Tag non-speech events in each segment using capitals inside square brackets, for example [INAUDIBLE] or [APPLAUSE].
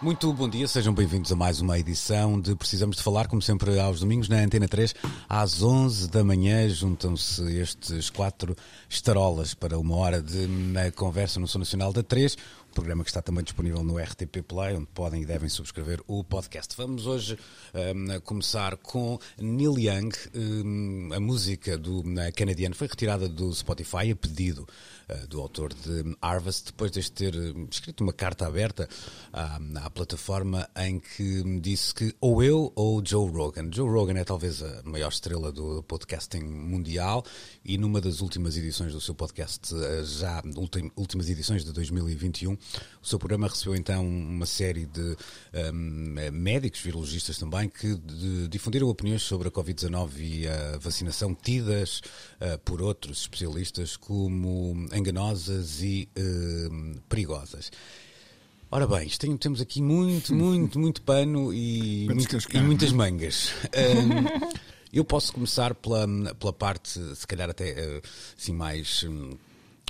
Muito bom dia, sejam bem-vindos a mais uma edição de Precisamos de Falar, como sempre aos domingos na Antena 3, às 11 da manhã juntam-se estes quatro estarolas para uma hora de conversa no Som Nacional da 3, um programa que está também disponível no RTP Play, onde podem e devem subscrever o podcast. Vamos hoje um, começar com Neil Young, um, a música do canadiano foi retirada do Spotify a pedido uh, do autor de Harvest, depois de ter hum, escrito uma carta aberta à, à plataforma em que disse que ou eu ou Joe Rogan. Joe Rogan é talvez a maior estrela do podcasting mundial e numa das últimas edições do seu podcast, uh, já últimas edições de 2021, o seu programa recebeu então uma série de um, médicos, virologistas também, que de, difundiram opiniões sobre a Covid-19 e a vacinação tidas uh, por outros especialistas como enganosas e uh, perigosas. Ora bem, isto temos aqui muito, muito, [LAUGHS] muito pano e, muito, e muitas mangas. Um, eu posso começar pela, pela parte, se calhar até assim mais hum,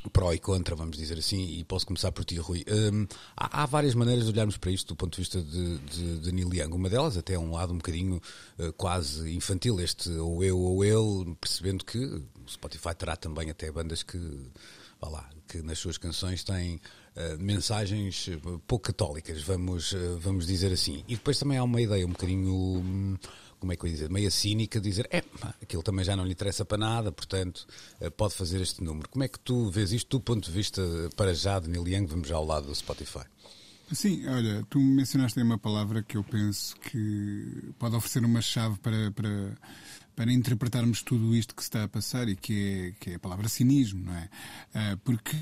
pró e contra, vamos dizer assim, e posso começar por ti, Rui. Um, há, há, várias maneiras de olharmos para isto do ponto de vista de, de, de Neil Young. Uma delas até um lado um bocadinho uh, quase infantil, este ou eu ou ele, percebendo que o Spotify terá também até bandas que, vá lá, que nas suas canções têm uh, mensagens pouco católicas, vamos, uh, vamos dizer assim. E depois também há uma ideia um bocadinho... Um, como é que eu ia dizer, meia cínica, dizer, é, aquilo também já não lhe interessa para nada, portanto, eh, pode fazer este número. Como é que tu vês isto do ponto de vista, para já, de Neil Young, vamos já ao lado do Spotify? Sim, olha, tu mencionaste aí uma palavra que eu penso que pode oferecer uma chave para, para, para interpretarmos tudo isto que se está a passar e que é, que é a palavra cinismo, não é? Eh, porque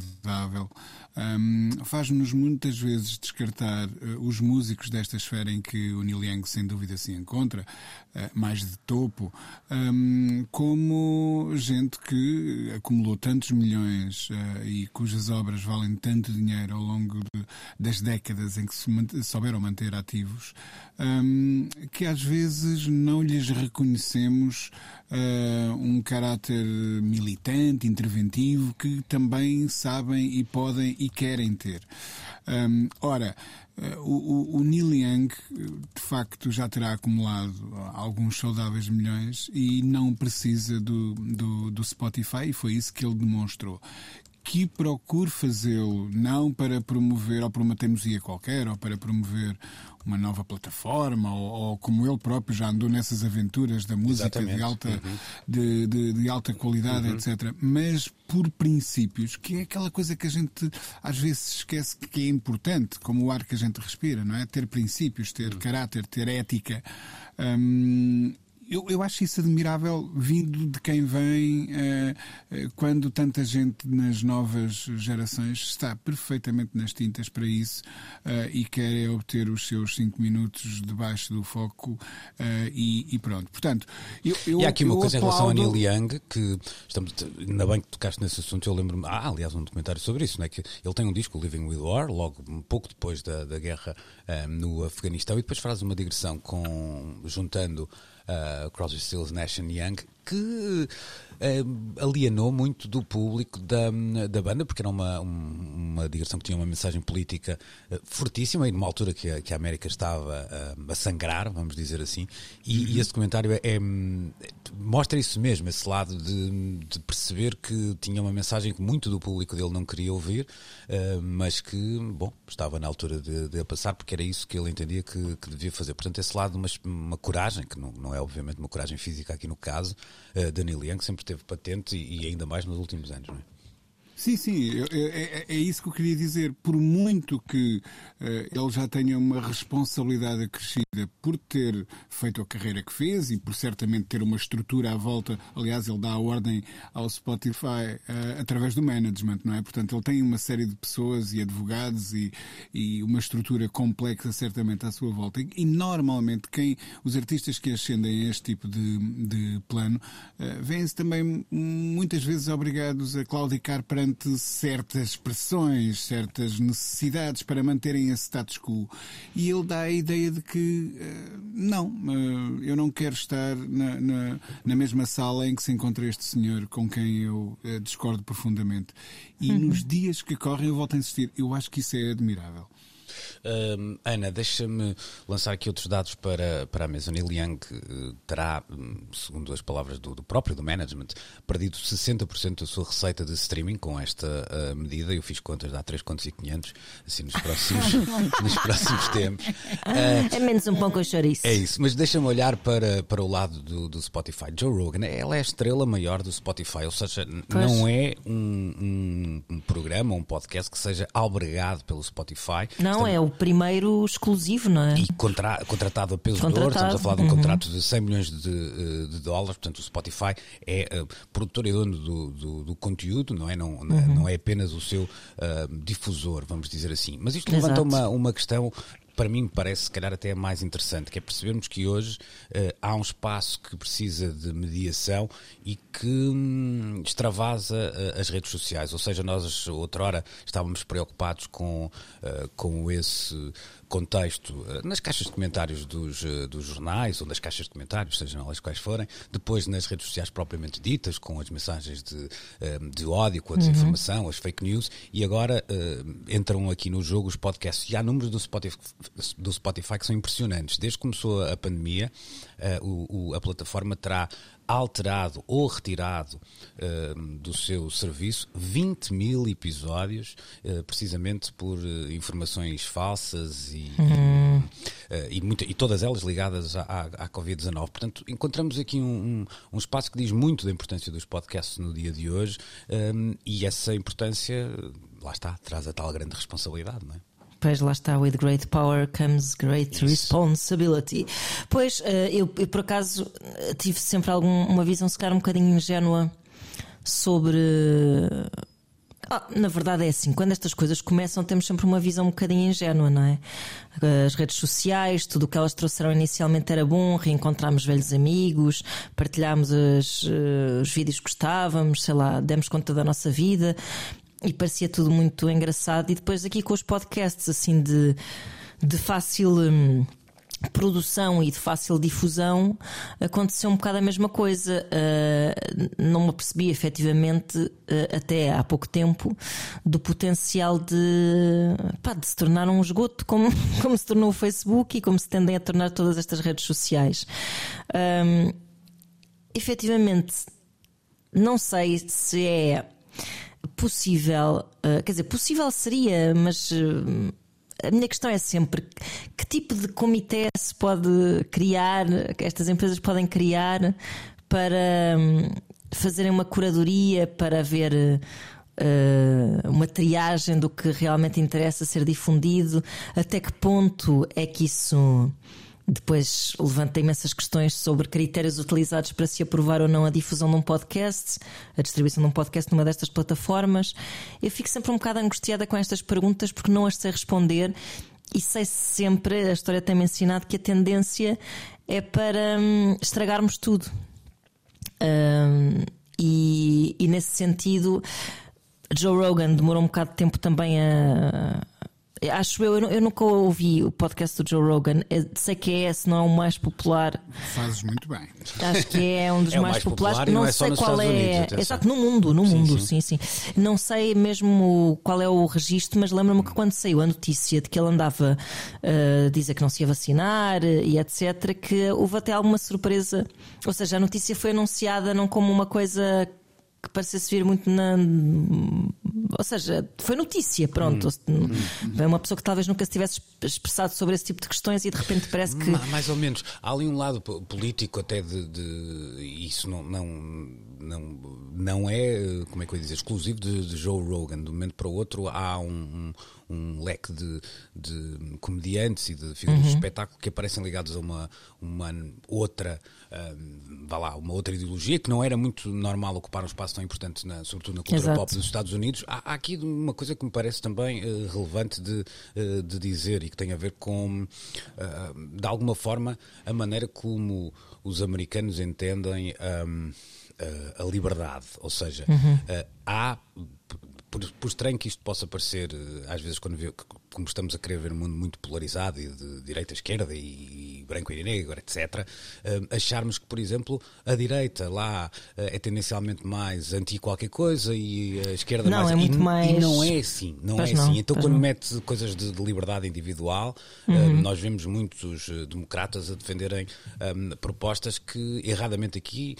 saudável um, faz-nos muitas vezes descartar uh, os músicos desta esfera em que o Neil Young sem dúvida se encontra, mais de topo, um, como gente que acumulou tantos milhões uh, e cujas obras valem tanto dinheiro ao longo de, das décadas em que se souberam manter ativos, um, que às vezes não lhes reconhecemos um caráter militante, interventivo, que também sabem e podem e querem ter. Um, ora, uh, o, o, Neil Young, de facto, já terá acumulado alguns saudáveis milhões e não precisa do, do, do Spotify, e foi isso que ele demonstrou que procure fazê-lo não para promover ou por uma teimosia qualquer ou para promover uma nova plataforma ou, ou, como ele próprio já andou nessas aventuras da música de alta, uhum. de, de, de, alta qualidade, uhum. etc. Mas por princípios, que é aquela coisa que a gente às vezes esquece que é importante, como o ar que a gente respira, não é? Ter princípios, ter uhum. caráter, ter ética. Hum, eu, eu acho isso admirável vindo de quem vem uh, uh, quando tanta gente nas novas gerações está perfeitamente nas tintas para isso uh, e quer obter os seus cinco minutos debaixo do foco e, e, pronto. Portanto, eu, eu, e há aqui uma coisa aplaudo... em relação a Neil Young que estamos, ainda bem que tocaste nesse assunto, eu lembro-me, ah, aliás, um documentário sobre isso, não é? que ele tem um disco, Living with War, logo um pouco depois da, da guerra no Afeganistão, e depois faz uma digressão com juntando uh, Crosby, Stills, Nash Young, que alienou muito do público da, da banda, porque era uma, uma digressão que tinha uma mensagem política uh, fortíssima e numa altura que a, que a América estava uh, a sangrar, vamos dizer assim, e, uhum. e esse documentário é, é, mostra isso mesmo, esse lado de, de, perceber que tinha uma mensagem que muito do público dele não queria ouvir, mas que, bom, estava na altura de, de passar, porque era isso que ele entendia que, que devia fazer. Portanto, esse lado, uma, uma coragem, que não, não é obviamente uma coragem física aqui no caso, uh, Danilo Young sempre teve patente e, e, ainda mais nos últimos anos, não é? Sim, sim, é, é, é, isso que eu queria dizer. Por muito que uh, ele já tenha uma responsabilidade acrescida por ter feito a carreira que fez e por certamente ter uma estrutura à volta, aliás, ele dá a ordem ao Spotify uh, através do management, não é? Portanto, ele tem uma série de pessoas e advogados e, e uma estrutura complexa, certamente, à sua volta. E, e normalmente, quem os artistas que ascendem a este tipo de, de plano uh, vêm-se também muitas vezes obrigados a claudicar perante certas pressões, certas necessidades para manterem esse status quo. E ele dá a ideia de que uh, não, uh, eu não quero estar na, na, na, mesma sala em que se encontra este senhor com quem eu uh, discordo profundamente. E uhum. nos dias que correm eu volto a insistir, eu acho que isso é admirável. Uh, Ana, deixa-me lançar aqui outros dados para, para a mesa. Neil Young uh, terá, hum, segundo as palavras do, do, próprio do management, perdido 60% da sua receita de streaming com esta uh, medida. Eu fiz contas, dá 3 contos e 500, assim nos próximos, [LAUGHS] nos próximos tempos. é menos um pão com chouriço. É isso, mas deixa-me olhar para, para o lado do, do Spotify. Joe Rogan, ela é a estrela maior do Spotify, ou seja, pois. não é um, um, um programa, um podcast que seja albergado pelo Spotify. Não, é o primeiro exclusivo, não é? E contra, contratado a peso de ouro, estamos a falar de um uhum. contrato de 100 milhões de, eh, de, dólares, portanto o Spotify é uh, produtor e dono do, do, do, conteúdo, não é? Não, uhum. não é apenas o seu uh, difusor, vamos dizer assim. Mas isto levanta uma, uma questão para mim me parece, se calhar, até mais interessante, que é percebermos que hoje uh, há um espaço que precisa de mediação e que hum, extravasa uh, as redes sociais. Ou seja, nós outrora estávamos preocupados com, uh, com esse contexto nas caixas de comentários dos, dos jornais ou das caixas de comentários, sejam elas quais forem, depois nas redes sociais propriamente ditas, com as mensagens de, de ódio, com a desinformação, uhum. as fake news, e agora entram aqui no jogo os podcasts. E há números do Spotify do Spotify que são impressionantes. Desde que começou a pandemia, uh, o, o, a plataforma terá alterado ou retirado uh, do seu serviço 20 mil episódios, uh, precisamente por informações falsas e, uhum. e, muita, e, todas elas ligadas à, à, à Covid-19. Portanto, encontramos aqui um, um, um, espaço que diz muito da importância dos podcasts no dia de hoje um, e essa importância, lá está, traz a tal grande responsabilidade, não é? Pois lá está, with great power comes great Isso. responsibility. Pois, uh, eu, eu, por acaso tive sempre algum, uma visão, se calhar, um bocadinho ingênua sobre. Ah, na verdade é assim, quando estas coisas começam, temos sempre uma visão um bocadinho ingênua, não é? As redes sociais, tudo o que elas trouxeram inicialmente era bom, reencontramos velhos amigos, partilhámos as, uh, os vídeos que gostávamos, sei lá, demos conta da nossa vida e parecia tudo muito engraçado. E depois aqui com os podcasts, assim, de, de fácil. Hum, produção e de fácil difusão aconteceu um bocado a mesma coisa. Uh, não me percebi efetivamente, uh, até há pouco tempo, do potencial de, pá, de se tornar um esgoto, como, [LAUGHS] como se tornou o Facebook e como se tendem a tornar todas estas redes sociais. Um, efetivamente, não sei se é possível, uh, quer dizer, possível seria, mas uh, a minha questão é sempre que tipo de comitê se pode criar, que estas empresas podem criar para um, fazerem uma curadoria, para ver uh, uma triagem do que realmente interessa ser difundido, até que ponto é que isso depois levanta imensas questões sobre critérios utilizados para se aprovar ou não a difusão de um podcast, a distribuição de um podcast numa destas plataformas. Eu fico sempre um bocado angustiada com estas perguntas porque não as sei responder e sei sempre, a história tem-me ensinado que a tendência é para hum, estragarmos tudo. Hum, e, e nesse sentido, Joe Rogan demorou um bocado de tempo também a Acho eu, eu, nunca ouvi o podcast do Joe Rogan. Eu sei que é esse, não é o mais popular. Fazes muito bem. Acho que é um dos é mais, mais populares. Popular não, não é sei qual é. Unidos, Exato, no mundo, no sim, mundo, sim. sim, sim. Não sei mesmo qual é o registro, mas lembro-me que quando saiu a notícia de que ele andava uh, a dizer que não se ia vacinar e etc., que houve até alguma surpresa. Ou seja, a notícia foi anunciada não como uma coisa que parecesse vir muito na. Ou seja, foi notícia, pronto. Hum, uma pessoa que talvez nunca se tivesse expressado sobre esse tipo de questões e de repente parece que. Mais ou menos. Há ali um lado político até de. de isso não, não, não, não é, como é que eu ia dizer, exclusivo de, de Joe Rogan. De um momento para o outro há um, um, um leque de, de, comediantes e de figuras uhum. de espetáculo que aparecem ligados a uma, uma outra, um, vá lá, uma outra ideologia que não era muito normal ocupar um espaço tão importante, na, sobretudo na cultura Exato. pop dos Estados Unidos. Há, há, aqui uma coisa que me parece também uh, relevante de, uh, de dizer e que tem a ver com, uh, de alguma forma, a maneira como os americanos entendem um, a, a liberdade. Ou seja, uhum. há por, por, estranho que isto possa parecer, às vezes, quando vê, como estamos a querer ver um mundo muito polarizado e de direita a esquerda e, e branco e negro, etc., uh, acharmos que, por exemplo, a direita lá uh, é tendencialmente mais anti qualquer coisa e a esquerda não, mais. É muito e, mais... e não é assim, não pois é não, assim. Então, quando não. mete coisas de, de liberdade individual, uhum. uh, nós vemos muitos democratas a defenderem um, propostas que, erradamente aqui,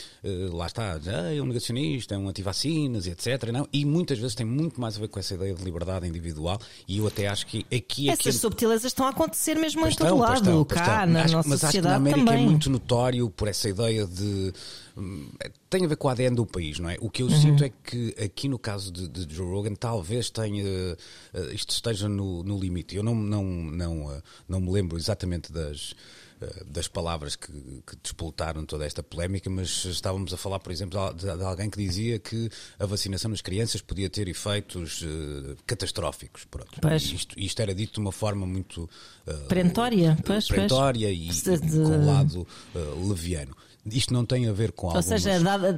lá está, ah, é um negacionista, é um anti-vacinas, etc. Não? E muitas vezes tem muito mais a ver com essa ideia de liberdade individual e eu até acho que aqui é Essas que... subtilezas estão a acontecer mesmo em todo lado, estão, cá, na acho, nossa mas sociedade acho que na América também. é muito notório por essa ideia de hum, tem a ver com o ADN do país, não é? O que eu uhum. sinto é que aqui no caso de, de Joe Rogan talvez tenha uh, isto esteja no, no limite. Eu não, não, não, uh, não me lembro exatamente das eh, das palavras que, que despoltaram toda esta polémica, mas estávamos a falar, por exemplo, de, de alguém que dizia que a vacinação nas crianças podia ter efeitos uh, catastróficos. Pronto. Isto, isto, era dito de uma forma muito uh, perentória, pois, perentória pois. e, de... com um lado uh, leviano. Isto não tem a ver com Ou algumas... seja, dada,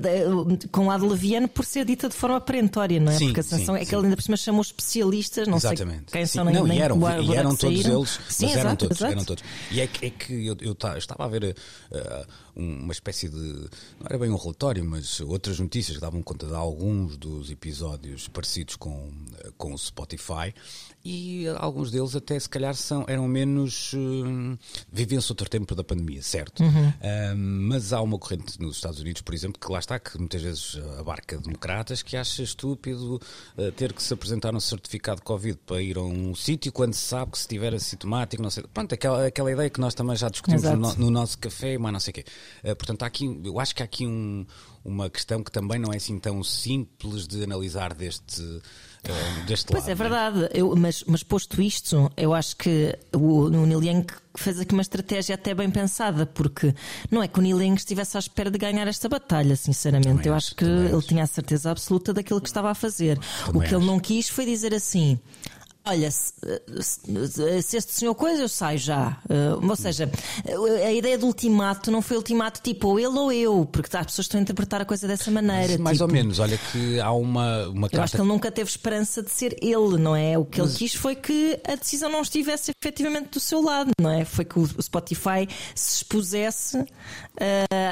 com o lado leviano por ser dita de forma perentória, não é? Sim, Porque a sanção sim, é que ele ainda por cima chamou especialistas, não Exatamente. sei quem são nem, não, e eram, nem, e eram todos eles, sim, mas eram, exato, todos, exato. eram todos. E é que, é que eu, eu, estava a ver uh, uma espécie de. Não era bem um relatório, mas outras notícias que davam conta de alguns dos episódios parecidos com, com o Spotify e alguns deles até se calhar são, eram menos uh, viviam-se outro tempo da pandemia, certo? Uhum. Uh, mas há uma corrente nos Estados Unidos, por exemplo, que lá está, que muitas vezes abarca democratas, que acha estúpido uh, ter que se apresentar um certificado de Covid para ir a um sítio quando se sabe que se estiver assintomático, não sei. Pronto, aquela, aquela ideia que nós também já discutimos no, no, nosso café, mas não sei o quê. Uh, portanto, há aqui, eu acho que há aqui um, uma questão que também não é assim tão simples de analisar deste eh, deste pois lado. é, é? verdade, eu, mas, mas posto isto, eu acho que o, o Neil Young fez aqui uma estratégia até bem pensada, porque não é que o Neil Young estivesse à espera de ganhar esta batalha, sinceramente. Também eu acho, acho que ele acho. tinha a certeza absoluta daquilo que estava a fazer. Também o que acho. ele não quis foi dizer assim: Olha, se, se, este senhor coisa, eu saio já. Uh, ou seja, a ideia do ultimato não foi ultimato tipo ou ele ou eu, porque as pessoas estão a interpretar a coisa dessa maneira. Mais tipo, ou menos, olha que há uma, uma Eu acho que ele nunca teve esperança de ser ele, não é? O que Mas... ele quis foi que a decisão não estivesse efetivamente do seu lado, não é? Foi que o Spotify se expusesse uh,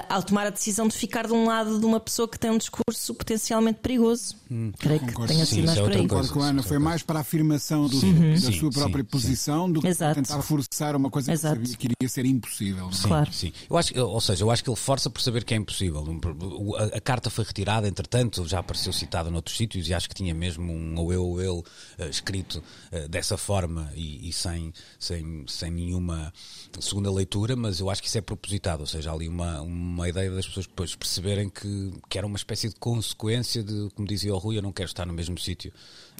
ao tomar a decisão de ficar de um lado de uma pessoa que tem um discurso potencialmente perigoso. Hum, Creio que tenha sido mais é por aí. Concordo com a Ana, foi mais para a afirmação do, uhum. da sim, sua própria sim, posição sim. do que Exato. tentar forçar uma coisa Exato. que sabia que iria ser impossível. Sim, claro. sim. Eu acho, ou seja, eu acho que ele força por saber que é impossível. A, a carta foi retirada, entretanto, já apareceu citada noutros sítios e acho que tinha mesmo um ou eu ou ele uh, escrito uh, dessa forma e, e, sem, sem, sem nenhuma segunda leitura, mas eu acho que isso é propositado, ou seja, ali uma, uma ideia das pessoas depois perceberem que, que era uma espécie de consequência de, como dizia o Rui, eu não quero estar no mesmo sítio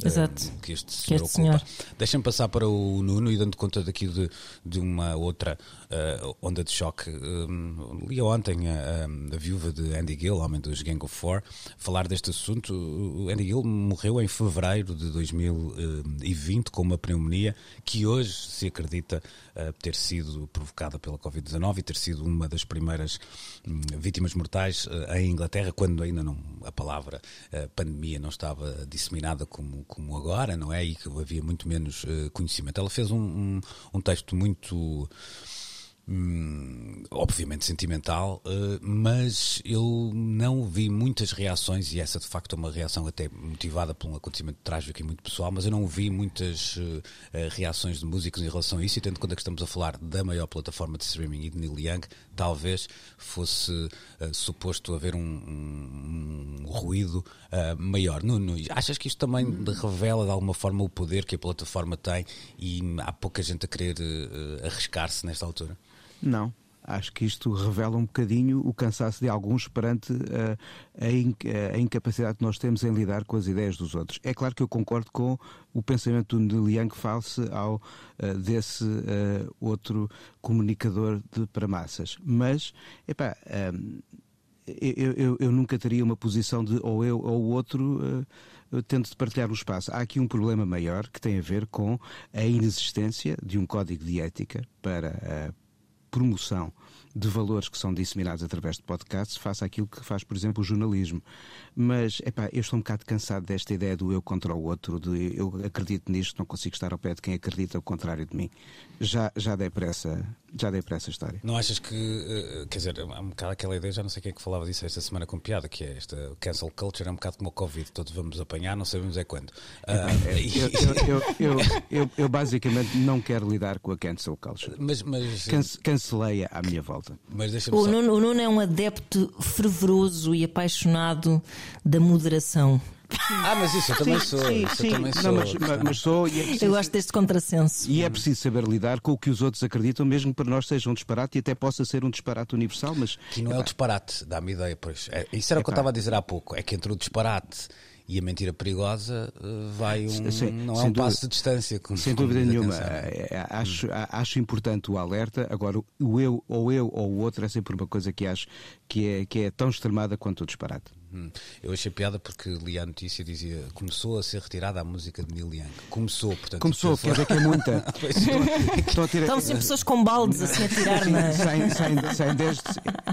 Exato. Uh, que este senhor, que este senhor. Deixem-me passar para o Nuno e dando conta daqui de, de uma outra uh, onda de choque. Um, li ontem a, a, viúva de Andy Gill, homem dos Gang of Four, falar deste assunto. O Andy Gill morreu em fevereiro de 2020 com uma pneumonia que hoje se acredita uh, ter sido provocada pela Covid-19 e ter sido uma das primeiras um, vítimas mortais uh, em Inglaterra, quando ainda não a palavra pandemia não estava disseminada como, como agora, não é? E que havia muito menos conhecimento. Ela fez um, um, um texto muito Hum, obviamente sentimental, uh, mas eu não vi muitas reações, e essa de facto é uma reação até motivada por um acontecimento trágico e muito pessoal, mas eu não vi muitas uh, reações de músicos em relação a isso, e tendo conta que estamos a falar da maior plataforma de streaming e de Neil Young, talvez fosse uh, suposto haver um, um, um ruído maior. Nuno, achas que isto também revela de alguma forma o poder que a plataforma tem e há pouca gente a querer arriscar-se nesta altura? Não. Acho que isto revela um bocadinho o cansaço de alguns perante uh, a, in, a, incapacidade que nós temos em lidar com as ideias dos outros. É claro que eu concordo com o pensamento Neil Young face ao uh, desse uh, outro comunicador de, para massas. Mas, epá, eu, eu, eu, nunca teria uma posição de ou eu ou o outro uh, tento de partilhar o espaço. Há aqui um problema maior que tem a ver com a inexistência de um código de ética para a promoção de valores que são disseminados através de podcasts, faça aquilo que faz, por exemplo, o jornalismo. Mas, epá, eu estou um bocado cansado desta ideia do eu contra o outro, de eu acredito nisto, não consigo estar ao pé de quem acredita o contrário de mim. Já, já dei para essa, já dei para essa história. Não achas que, eh, quer dizer, há um bocado aquela ideia, já não sei quem é que falava disso esta semana com piada, que é esta cancel culture, é um bocado como o Covid, todos vamos apanhar, não sabemos é quando. eu, eu, eu, basicamente não quero lidar com a cancel culture. Mas, mas... cancelei-a à minha volta. Mas o, só... Nuno, o Nuno é um adepto fervoroso e apaixonado da moderação. Ah, mas isso eu também sim, sou. Sim, sim. Também sou. Não, mas, mas, sou é preciso, eu gosto deste contrassenso. E é preciso saber lidar com o que os outros acreditam, mesmo que para nós seja um disparate e até possa ser um disparate universal. Mas que não é, é o disparate, dá-me ideia, pois. É, isso era o que eu estava a dizer há pouco. É que entre o disparate e a mentira perigosa eh, vai um, não é um dúvida, passo de distância. Como, sem dúvida nenhuma. É, é, acho, acho importante o alerta. Agora, o eu, ou eu, ou o outro é sempre uma coisa que acho que é, que é tão extremada quanto o disparate. Hum. Eu achei piada porque li a notícia dizia começou a ser retirada a música de Neil Young. Começou, portanto. Começou, quer dizer que é muita. [LAUGHS] Estão, [LAUGHS] tirar... Estão sempre pessoas com baldes assim a tirar, não é? Saem, saem, saem 10,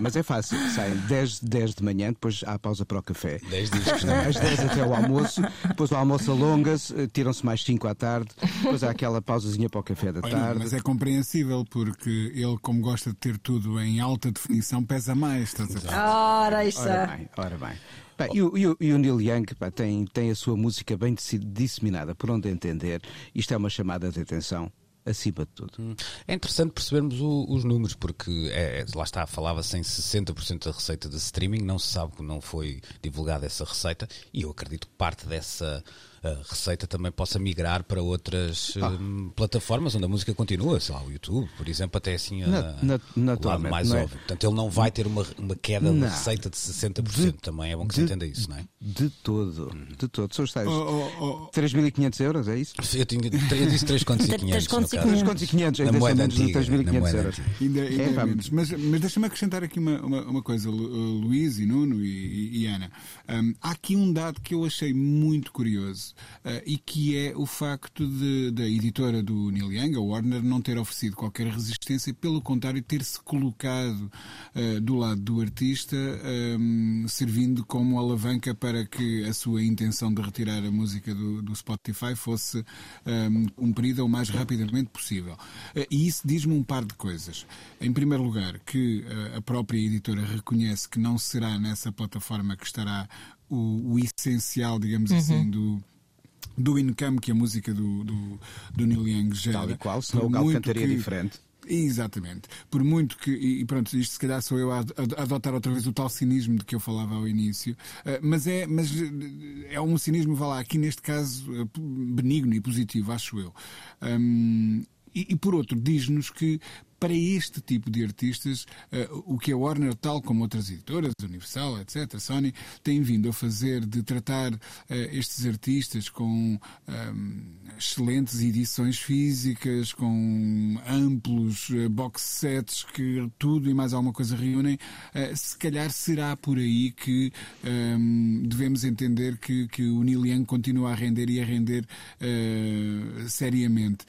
mas é fácil, saem 10, 10 de manhã, depois há a pausa para o café. 10 discos, não é? Às 10 até o almoço, depois o almoço alonga-se, eh, tiram-se mais 5 à tarde, depois há aquela pausazinha para o café da tarde. mas é compreensível porque ele, como gosta de ter tudo em alta definição, pesa mais. Estás a ver? Ora, isso. Ora bem, ora bem. E, o, e, o, e, o, Neil Young pá, tem, tem a sua música bem disseminada, por onde entender. Isto é uma chamada de atenção acima de tudo. Hum. É interessante percebermos o, os números, porque é, lá está, falava-se em 60% da receita de streaming, não se sabe que não foi divulgada essa receita, e eu acredito que parte dessa a receita também possa migrar para outras ah. um, plataformas onde a música continua, sei lá, o YouTube, por exemplo, até assim a, na, na, o lado mais é? óbvio. Portanto, ele não vai ter uma, uma queda não. de receita de 60%, de, também é bom que de, se entenda isso, não é? De todo, uhum. de todo. São os tais oh, oh, oh. 3.500 euros, é isso? Eu, tinha, eu disse 3.500. 3.500, ainda moeda menos de 3.500 euros. Ainda, ainda é, menos. Mas, mas deixa-me acrescentar aqui uma, uma, uma, coisa, Luís e Nuno e, e, e Ana. Um, há aqui um dado que eu achei muito curioso uh, e que é o facto de, da editora do Neil Young, a Warner, não ter oferecido qualquer resistência, pelo contrário, ter-se colocado uh, do lado do artista, um, servindo como alavanca para que a sua intenção de retirar a música do, do Spotify fosse um, cumprida o mais rapidamente possível. Uh, e isso diz-me um par de coisas. Em primeiro lugar, que a própria editora reconhece que não será nessa plataforma que estará o, o essencial, digamos uhum. assim, do, do income que a música do, do, do Neil Young gera. Tal e qual, senão o galo cantaria que... diferente. Exatamente. Por muito que, e pronto, isto se calhar sou eu a adotar outra vez o tal cinismo de que eu falava ao início, eh, mas é, mas eh, é um cinismo, vá lá, aqui neste caso eh, benigno e positivo, acho eu. E, e, por outro, diz-nos que para este tipo de artistas, uh, o que a Warner, tal como outras editoras, Universal, etc., Sony, tem vindo a fazer de tratar uh, estes artistas com um, ehm, excelentes edições físicas, com amplos uh, box sets que tudo e mais alguma coisa reúnem, se calhar será por aí que um, ehm, devemos entender que, que o Neil Young continua a render e a render seriamente.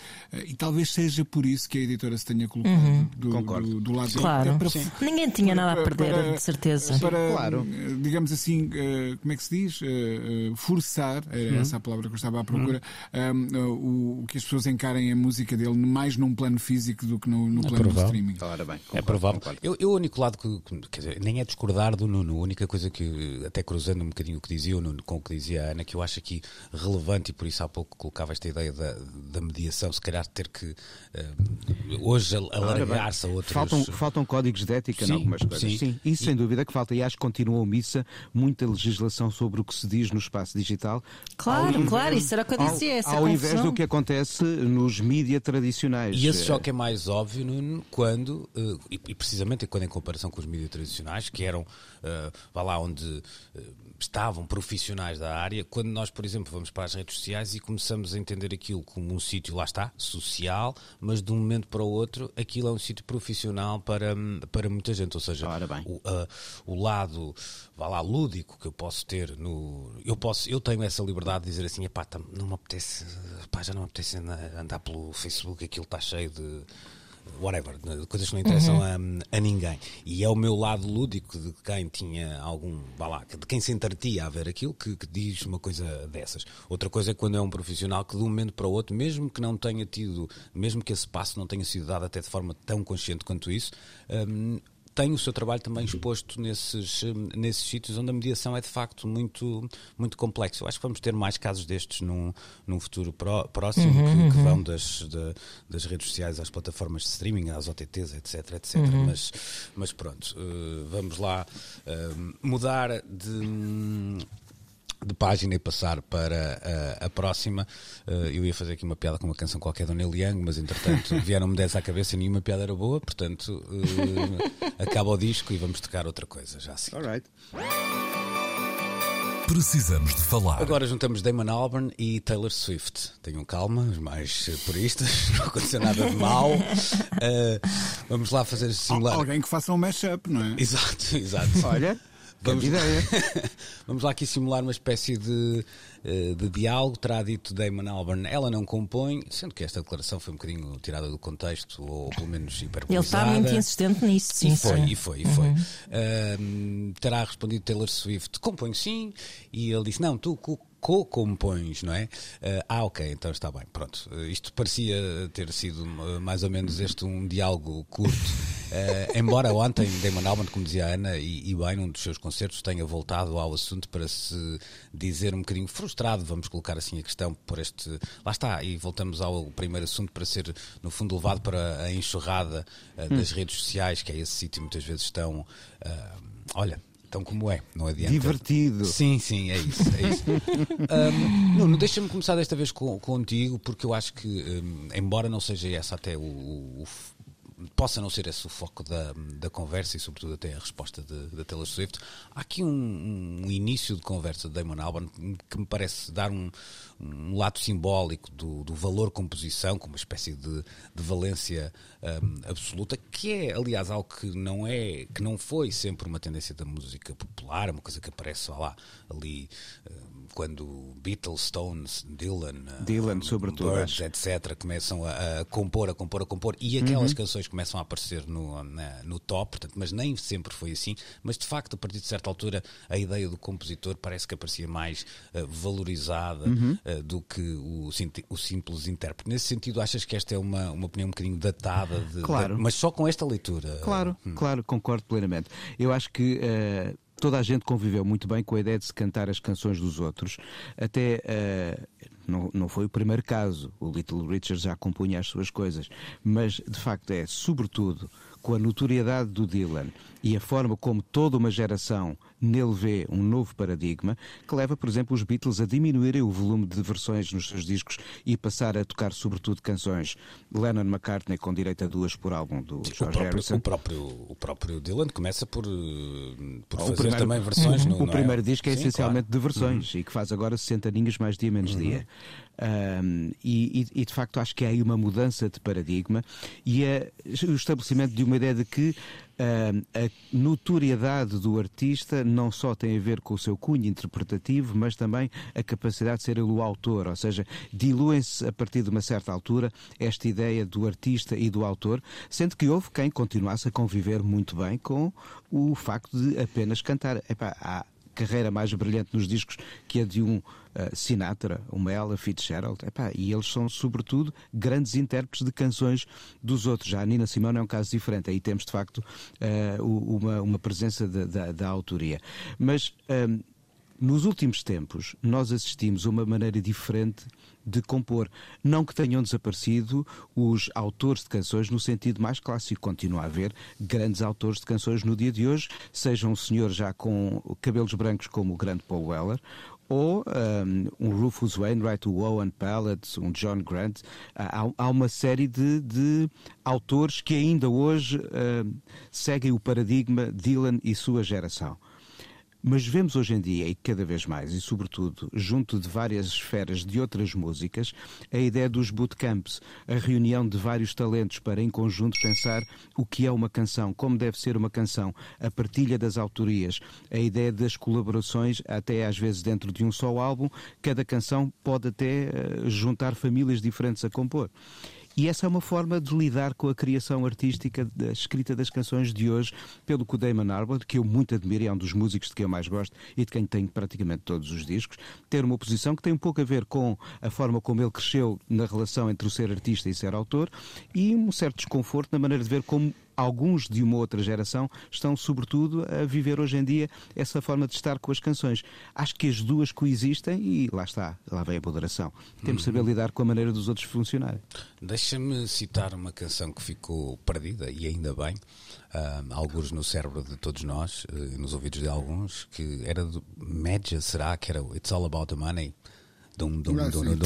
e talvez seja por isso que a editora se tenha colocado uhum. do, Concordo. Do, do lado claro. Para, Ninguém tinha nada a perder, para, de certeza. Para, claro. digamos assim, eh, como é que se diz? Eh, eh, forçar, era uhum. essa a palavra que eu estava à procura, uhum. o, que as pessoas encarem a música dele mais num plano físico do que no, no é plano provável. do streaming. Ora bem, concordo, é provável. Eu, eu, o único lado que, quer dizer, nem é discordar do Nuno, a única coisa que, até cruzando um bocadinho o que dizia o Nuno com o que dizia a Ana, que eu acho aqui relevante e por isso há pouco colocava esta ideia da, da mediação, se calhar ter que. Uh, hoje a, a alargar-se a outros. Faltam, faltam códigos de ética Sim, em algumas coisas. sim. Sim, isso sem dúvida que falta. E acho que continua omissa muita legislação sobre o que se diz no espaço digital. Claro, Ao claro, isso era o que eu ao- dizia, essa Ao invés do que acontece nos mídia tradicionais. E esse choque é mais óbvio Nuno, quando, eh, e, e precisamente quando em comparação com os mídias tradicionais, que eram, eh, vá lá, onde eh, estavam profissionais da área, quando nós, por exemplo, vamos para as redes sociais e começamos a entender aquilo como um sítio, lá está, social, mas de um momento para o outro, aquilo é um sítio profissional para, para muita gente. Ou seja, o, ah, o lado, vá lá, lúdico que eu posso ter no. Eu, posso, eu tenho essa liberdade de dizer assim: tam- não me apetece, pá, já não me apetece andar, andar pelo Facebook, aquilo está cheio de. Whatever, de coisas que não interessam a, a ninguém. E é o meu lado lúdico de quem tinha algum, vá lá, de quem se entretia a ver aquilo que, que diz uma coisa dessas. Outra coisa é quando é um profissional que de um momento para o outro, mesmo que não tenha tido, mesmo que esse passo não tenha sido dado até de forma tão consciente quanto isso, hum, tem o seu trabalho também exposto nesses, nesses sítios onde a mediação é de facto muito, muito complexa. Eu acho que vamos ter mais casos destes num, num futuro pró- próximo que, que vão das, da- das redes sociais às plataformas de streaming, às OTTs, etc. etc. Mas, mas pronto, eh, vamos lá eh, mudar de de página e passar para uh, a próxima. Uh, eu ia fazer aqui uma piada com uma canção qualquer do Neil Young, mas entretanto [LAUGHS] vieram-me 10 à cabeça e nenhuma piada era boa, portanto uh, acaba o disco e vamos tocar outra coisa já assim. All right. Precisamos de falar. Agora juntamos Damon Albarn e Taylor Swift. Tenham calma, os mais eh, puristas, [LAUGHS] não aconteceu nada de mal. Uh, vamos lá fazer simular. Alguém que faça um mashup, não é? Exato, exato. Olha, Vamos- [LAUGHS] ideia. Vamos lá aqui simular uma espécie de, de diálogo. Terá dito Damon Albarn, ela não compõe, sendo que esta declaração foi um bocadinho tirada do contexto, ou pelo menos Ele hiperbolizada. está muito insistente nisso, sim. E foi, sim. e foi, e foi. Ahm, terá respondido Taylor Swift, compõe sim, e ele disse, não, tu co- co-compões, não é? Ah, ah, ok, então está bem, pronto. Ah, isto parecia ter sido ah, mais ou menos este um diálogo curto, Ah, embora ontem Damon Albarn, como dizia a Ana, e, e bem, num dos seus concertos, tenha voltado ao assunto para se dizer um bocadinho frustrado, vamos colocar assim a questão, por este... Lá está, e voltamos ao primeiro assunto para ser, no fundo, levado para a enxurrada ah, das redes sociais, que é esse sítio muitas vezes tão... ah, olha... Tão como é, não adianta. Divertido. Sim, sim, é isso. É isso. [LAUGHS] Hum, Nuno, deixa-me começar desta vez com- contigo, porque eu acho que, hum, embora não seja essa até o, o- possa não ser esse o foco da, da conversa e, sobretudo, até a resposta da Taylor Swift, há aqui um, um início de conversa de Damon Albarn que me parece dar um, um lado simbólico do, do valor composição, com uma espécie de, de valência hum, absoluta, que é, aliás, algo que não é, que não foi sempre uma tendência da música popular, é uma coisa que aparece, lá, ali hum, quando Beatles, Stones, Dylan, uh, Dylan, sobretudo, Birds, etc., começam a, a compor, a compor, a compor, e Uhum. aquelas canções começam a aparecer no, na- no top, portanto, mas nem sempre foi assim. Mas de facto, a partir de certa altura, a ideia do compositor parece que aparecia mais uh, valorizada Uhum. uh, do que o, o simples intérprete. Nesse sentido, achas que esta é uma, uma opinião um bocadinho datada, de- Claro. de- mas só com esta leitura? Claro, claro, concordo plenamente. Eu acho que eh, toda a gente conviveu muito bem com a ideia de se cantar as canções dos outros. Até eh, não, não foi o primeiro caso. O Little Richard já compunha as suas coisas. Mas, de facto, é, sobretudo, com a notoriedade do Dylan e a forma como toda uma geração nele vê um novo paradigma, que leva, por exemplo, os Beatles a diminuírem o volume de versões nos seus discos e passar a tocar, sobretudo, canções Lennon-McCartney com direito a duas por álbum do O George próprio, Harrison. o, próprio, o próprio Dylan começa por, uh, por O fazer primeiro- também versões no O é? primeiro disco é Sim, essencialmente claro. Uhum. de versões e que faz agora 60 aninhos mais dia menos dia. Um, e, e- de facto acho que há aí uma mudança de paradigma e é o estabelecimento de uma ideia de que a notoriedade do artista não só tem a ver com o seu cunho interpretativo, mas também a capacidade de ser ele o autor, ou seja, diluem-se a partir de uma certa altura esta ideia do artista e do autor, sendo que houve quem continuasse a conviver muito bem com o facto de apenas cantar. Epá, há carreira mais brilhante nos discos que a de um uh, Sinatra, uma Ella Fitzgerald, Epá, e eles são, sobretudo, grandes intérpretes de canções dos outros. Já a Nina Simone é um caso diferente, aí temos, de facto, uh, uma, uma presença da, autoria. Mas. um, Nos últimos tempos, nós assistimos a uma maneira diferente de compor. Não que tenham desaparecido os autores de canções no sentido mais clássico. Continua a haver grandes autores de canções no dia de hoje, seja um senhor já com cabelos brancos como o grande Paul Weller, ou um, um Rufus Wainwright, o Owen Pallett, um John Grant. Há, há uma série de, de, autores que ainda hoje uh, seguem o paradigma Dylan e sua geração. Mas vemos hoje em dia, e cada vez mais, e sobretudo junto de várias esferas de outras músicas, a ideia dos bootcamps, a reunião de vários talentos para em conjunto pensar o que é uma canção, como deve ser uma canção, a partilha das autorias, a ideia das colaborações, até às vezes dentro de um só álbum, cada canção pode até uh, juntar famílias diferentes a compor. E essa é uma forma de lidar com a criação artística da escrita das canções de hoje, pelo que o Damon Albarn, que eu muito admiro, é um dos músicos de quem eu mais gosto e de quem tenho praticamente todos os discos, ter uma posição que tem um pouco a ver com a forma como ele cresceu na relação entre o ser artista e ser autor e um certo desconforto na maneira de ver como alguns de uma outra geração estão, sobretudo, a viver hoje em dia essa forma de estar com as canções. Acho que as duas coexistem e lá está, lá vem a moderação. Temos de saber uhum. lidar com a maneira dos outros funcionarem. Deixa-me citar uma canção que ficou perdida, e ainda bem, uh, alguns no cérebro de todos nós, uh, nos ouvidos de alguns, que era do Medja, será que era It's All About the Money? Dum, dum, dum, dum, dum,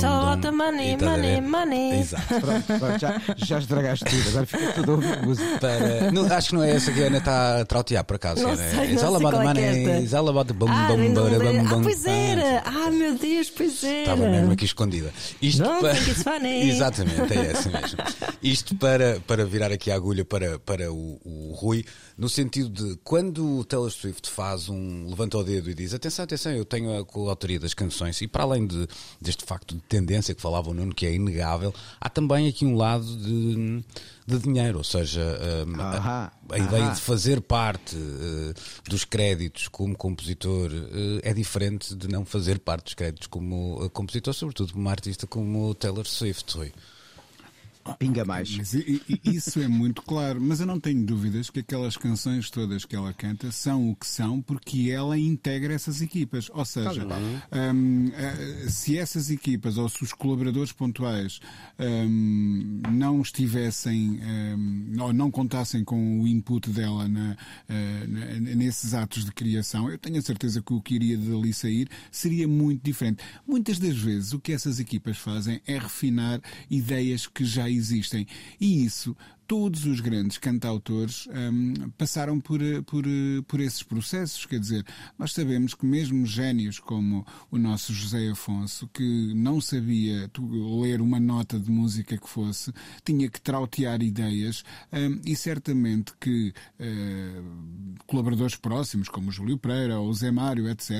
dum. money, money, money. Exato. Pronto, pronto, já, já estragaste tudo, agora fica tudo a ouvir música. Para, não, acho que não é essa que a Ana está a trautear por acaso. Não sei, não sei qual é money, esta. all about the bum, Ah, bum, bum, bum, ah, bum. pois era. Ah, meu Deus, pois era. Estava mesmo aqui escondida. Isto Don't para... think it's funny. [LAUGHS] Exatamente, é essa mesmo. Isto para, para virar aqui a agulha para, para o, o Rui, no sentido de quando o Taylor Swift faz um levanta o dedo e diz atenção, atenção, eu tenho a autoria das canções e para além de, deste facto de tendência que falava o Nuno, que é inegável, há também aqui um lado de, de dinheiro, ou seja, um, a, a, ideia de fazer parte uh, dos créditos como compositor uh, é diferente de não fazer parte dos créditos como uh, compositor, sobretudo uma artista como Taylor Swift. Rui. Pinga mais. Mas isso é muito claro, mas eu não tenho dúvidas que aquelas canções todas que ela canta são o que são porque ela integra essas equipas. Ou seja, um, eh, se essas equipas ou se os colaboradores pontuais um, não estivessem um, ou não contassem com o input dela na, uh, nesses atos de criação, eu tenho a certeza que o que iria dali sair seria muito diferente. Muitas das vezes o que essas equipas fazem é refinar ideias que já existem. E isso todos os grandes cantautores um, passaram por, por, por esses processos. Quer dizer, nós sabemos que mesmo génios como o nosso José Afonso, que não sabia ler uma nota de música que fosse, tinha que trautear ideias um, e certamente que uh, colaboradores próximos, como o Júlio Pereira ou o Zé Mário, etc.,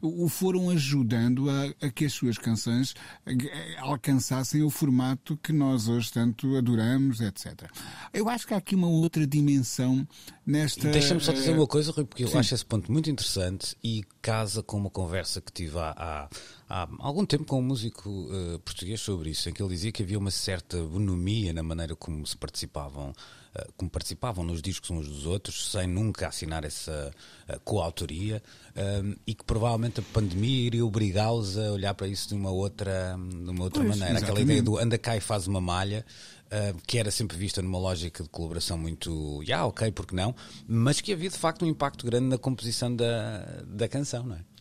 o foram ajudando a, a que as suas canções eh, alcançassem o formato que nós hoje tanto adoramos, etc. Eu acho que há aqui uma outra dimensão nesta. Deixa-me só dizer uma coisa, Rui, porque eu Sim. acho esse ponto muito interessante e casa com uma conversa que tive há, há, há algum tempo com um músico uh, português sobre isso, em que ele dizia que havia uma certa bonomia na maneira como se participavam, uh, como participavam nos discos uns dos outros, sem nunca assinar essa uh, coautoria, um, e que provavelmente a pandemia iria obrigá-los a olhar para isso de uma outra, de uma outra pois, maneira. Exatamente. Aquela ideia do anda cá e faz uma malha. Uh, que era sempre vista numa lógica de colaboração muito, já, yeah, ok, porque não, mas que havia de facto um impacto grande na composição da, da canção, não é?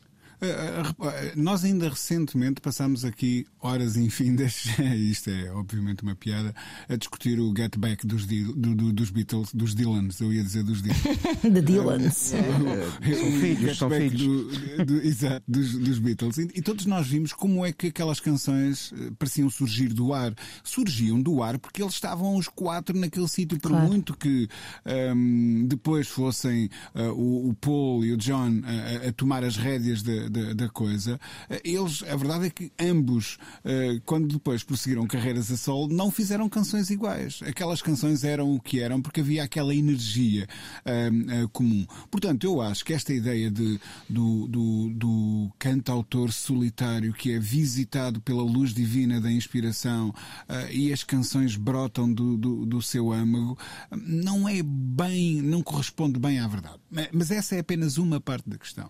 Eh, eh, nós ainda recentemente passámos aqui horas infindas, [LAUGHS] isto é obviamente uma piada, a discutir o Get Back dos, do, do, dos Beatles, dos Dylans, eu ia dizer dos [LAUGHS] Dylans. The Dylans. são filhos, são filhos. Exato, dos, dos Beatles. E, e, todos nós vimos como é que aquelas canções eh, pareciam surgir do ar. Surgiam do ar porque eles estavam os quatro naquele sítio, por claro. muito que um, ehm, depois fossem uh, o, o, Paul e o John a, a tomar as rédeas da da, da coisa, eh, eles, a verdade é que ambos, eh, quando depois prosseguiram carreiras a solo, não fizeram canções iguais. Aquelas canções eram o que eram porque havia aquela energia uh, uh, comum. Portanto, eu acho que esta ideia de, do, do, do cantautor solitário que é visitado pela luz divina da inspiração uh, e as canções brotam do, do, do seu âmago, não é bem, não corresponde bem à verdade. Mas essa é apenas uma parte da questão.